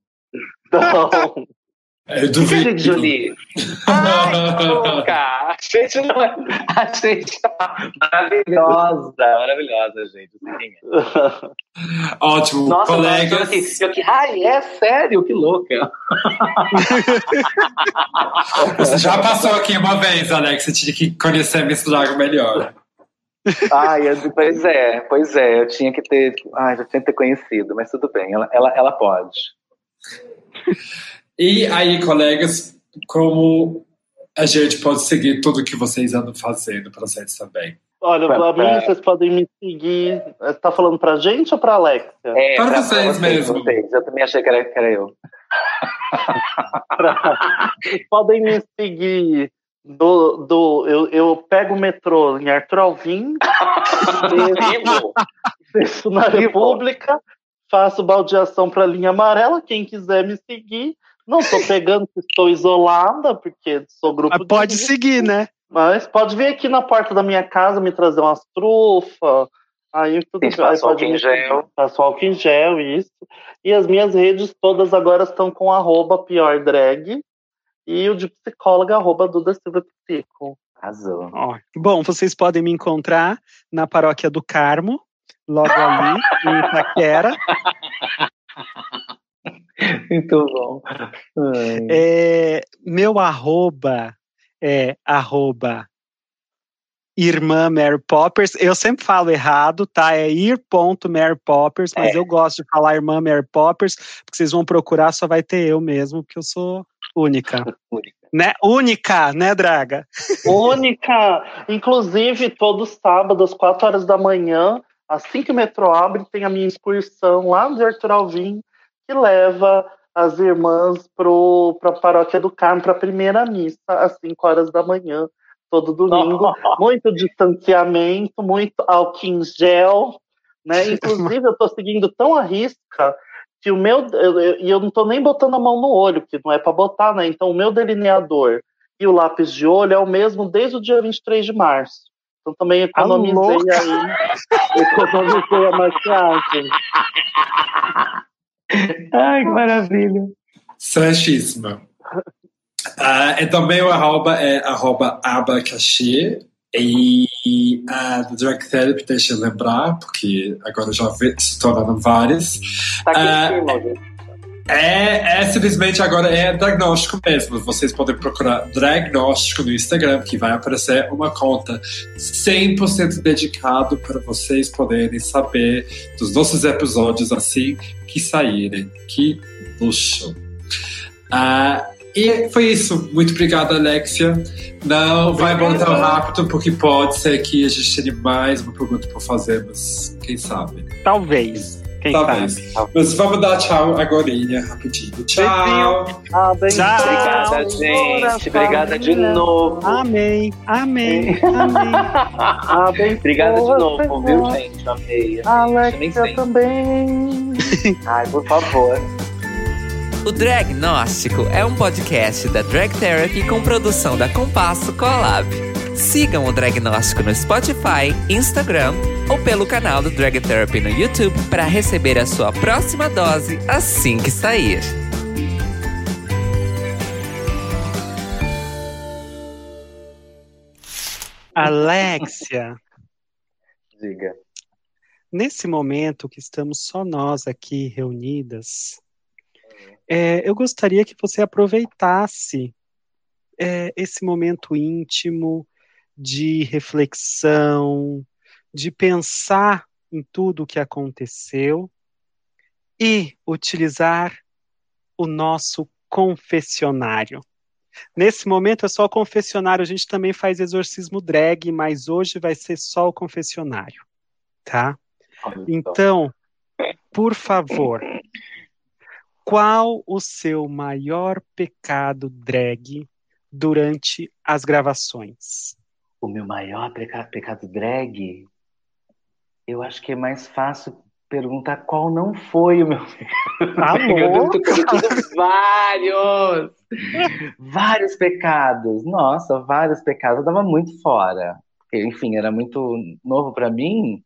Não. É, eu duvido. Gente Jolie. Ai, louca! A gente não é. A gente é maravilhosa, maravilhosa, gente. Ótimo, Nossa, colegas. Nossa, eu, eu, eu, ai, é sério, que louca. Você já passou aqui uma vez, Alex. Você tinha que conhecer a Miss Lago melhor. Ai, pois é, pois é. Eu tinha que ter. Ai, já tinha que ter conhecido, mas tudo bem, ela, ela, ela pode. E aí, colegas, como a gente pode seguir tudo que vocês andam fazendo para vocês também? Olha, pra, mim, vocês podem me seguir. Você tá falando pra gente ou pra Alexia? É, para pra vocês, vocês mesmo. Vocês. Eu também achei que era, que era eu. vocês podem me seguir do, do eu, eu pego o metrô em Arthur Alvim, desço, desço na República, faço baldeação para a linha amarela. Quem quiser me seguir, não estou pegando, estou isolada, porque sou grupo Mas pode de... seguir, né? Mas pode vir aqui na porta da minha casa me trazer umas trufas. Aí tudo bem. Álcool em gel. Passo álcool em gel, isso. E as minhas redes todas agora estão com arroba pior drag e o de psicóloga arroba Duda Silva Psico. Arrasou. bom, vocês podem me encontrar na paróquia do Carmo, logo ali, em Itaquera. Muito bom. É, meu arroba é arroba irmã Mary Poppers. Eu sempre falo errado, tá? É ir.marypoppers, mas é. eu gosto de falar irmã Mary Poppers, porque vocês vão procurar, só vai ter eu mesmo, porque eu sou única. única. Né? Única, né, Draga? Única! Inclusive, todo sábado, às 4 horas da manhã, assim que o metrô abre, tem a minha excursão lá no Arthur Alvim, que leva as irmãs para a paróquia do Carmo, para a primeira missa, às 5 horas da manhã. todo domingo. muito distanciamento, muito álcool em gel, né? Inclusive, eu tô seguindo tão a risca que o meu. E eu, eu, não tô nem botando a mão no olho, que não é para botar, né? Então, o meu delineador e o lápis de olho é o mesmo desde o dia 23 de março. Então também economizei aí. economizei a maquiagem. Ai, que maravilha. Certíssima. Uh, e também o arroba é arroba abacaxi. E a uh, Drag Therapy, deixa eu lembrar, porque agora já se tornaram várias. Tá aqui em cima, gente. É, é simplesmente agora é diagnóstico mesmo. Vocês podem procurar diagnóstico no Instagram, que vai aparecer uma conta 100% dedicado para vocês poderem saber dos nossos episódios assim que saírem. Que luxo. Ah, e foi isso. Muito obrigado, Alexia. Não vai embora tão rápido, porque pode ser que a gente tenha mais uma pergunta para fazer, mas quem sabe? Talvez. Quem Talvez. Sabe? Mas vamos dar tchau agora, rapidinho. Tchau. Ah, bem, tchau. Obrigada, gente. Obrigada de novo. Amém. Amém. Amém. ah, bem, Obrigada de novo, viu, gente? Amei. Alex, eu também. Ai, por favor. O Dragnóstico é um podcast da Drag Therapy com produção da Compasso Collab. Sigam o Dragnóstico no Spotify, Instagram ou pelo canal do Drag Therapy no YouTube para receber a sua próxima dose assim que sair. Alexia. Diga. Nesse momento que estamos só nós aqui reunidas, é, eu gostaria que você aproveitasse é, esse momento íntimo de reflexão, de pensar em tudo o que aconteceu e utilizar o nosso confessionário. Nesse momento é só o confessionário, a gente também faz exorcismo drag, mas hoje vai ser só o confessionário, tá? Então, por favor, qual o seu maior pecado drag durante as gravações? O meu maior pecado, pecado drag, eu acho que é mais fácil perguntar qual não foi o meu Amor. eu vários, vários pecados. Nossa, vários pecados. Eu dava muito fora. Porque, enfim, era muito novo para mim.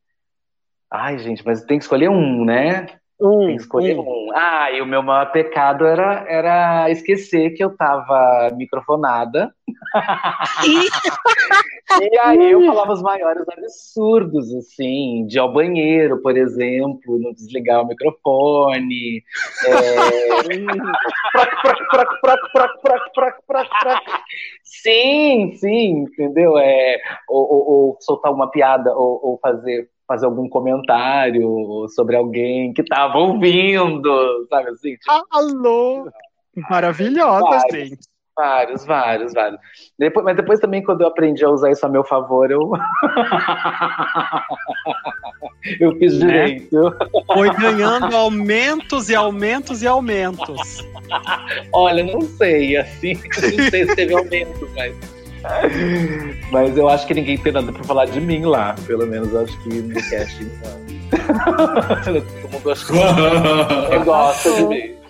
Ai, gente, mas tem que escolher um, né? Um, Tem que escolher um. um. Ah, e o meu maior pecado era, era esquecer que eu tava microfonada. e aí eu falava os maiores absurdos, assim, de ir ao banheiro, por exemplo, não desligar o microfone. sim, sim, entendeu? É, ou, ou, ou soltar uma piada, ou, ou fazer fazer algum comentário sobre alguém que estava ouvindo, sabe assim? Tipo... Alô! Maravilhosa, vários, gente. Vários, vários, vários. Depois, mas depois também, quando eu aprendi a usar isso a meu favor, eu. eu fiz né? direito. Foi ganhando aumentos e aumentos e aumentos. Olha, não sei, assim, não sei se teve aumento, mas. Mas eu acho que ninguém tem nada pra falar de mim lá. Pelo menos acho que no casting. Todo mundo acha que gosta de mim.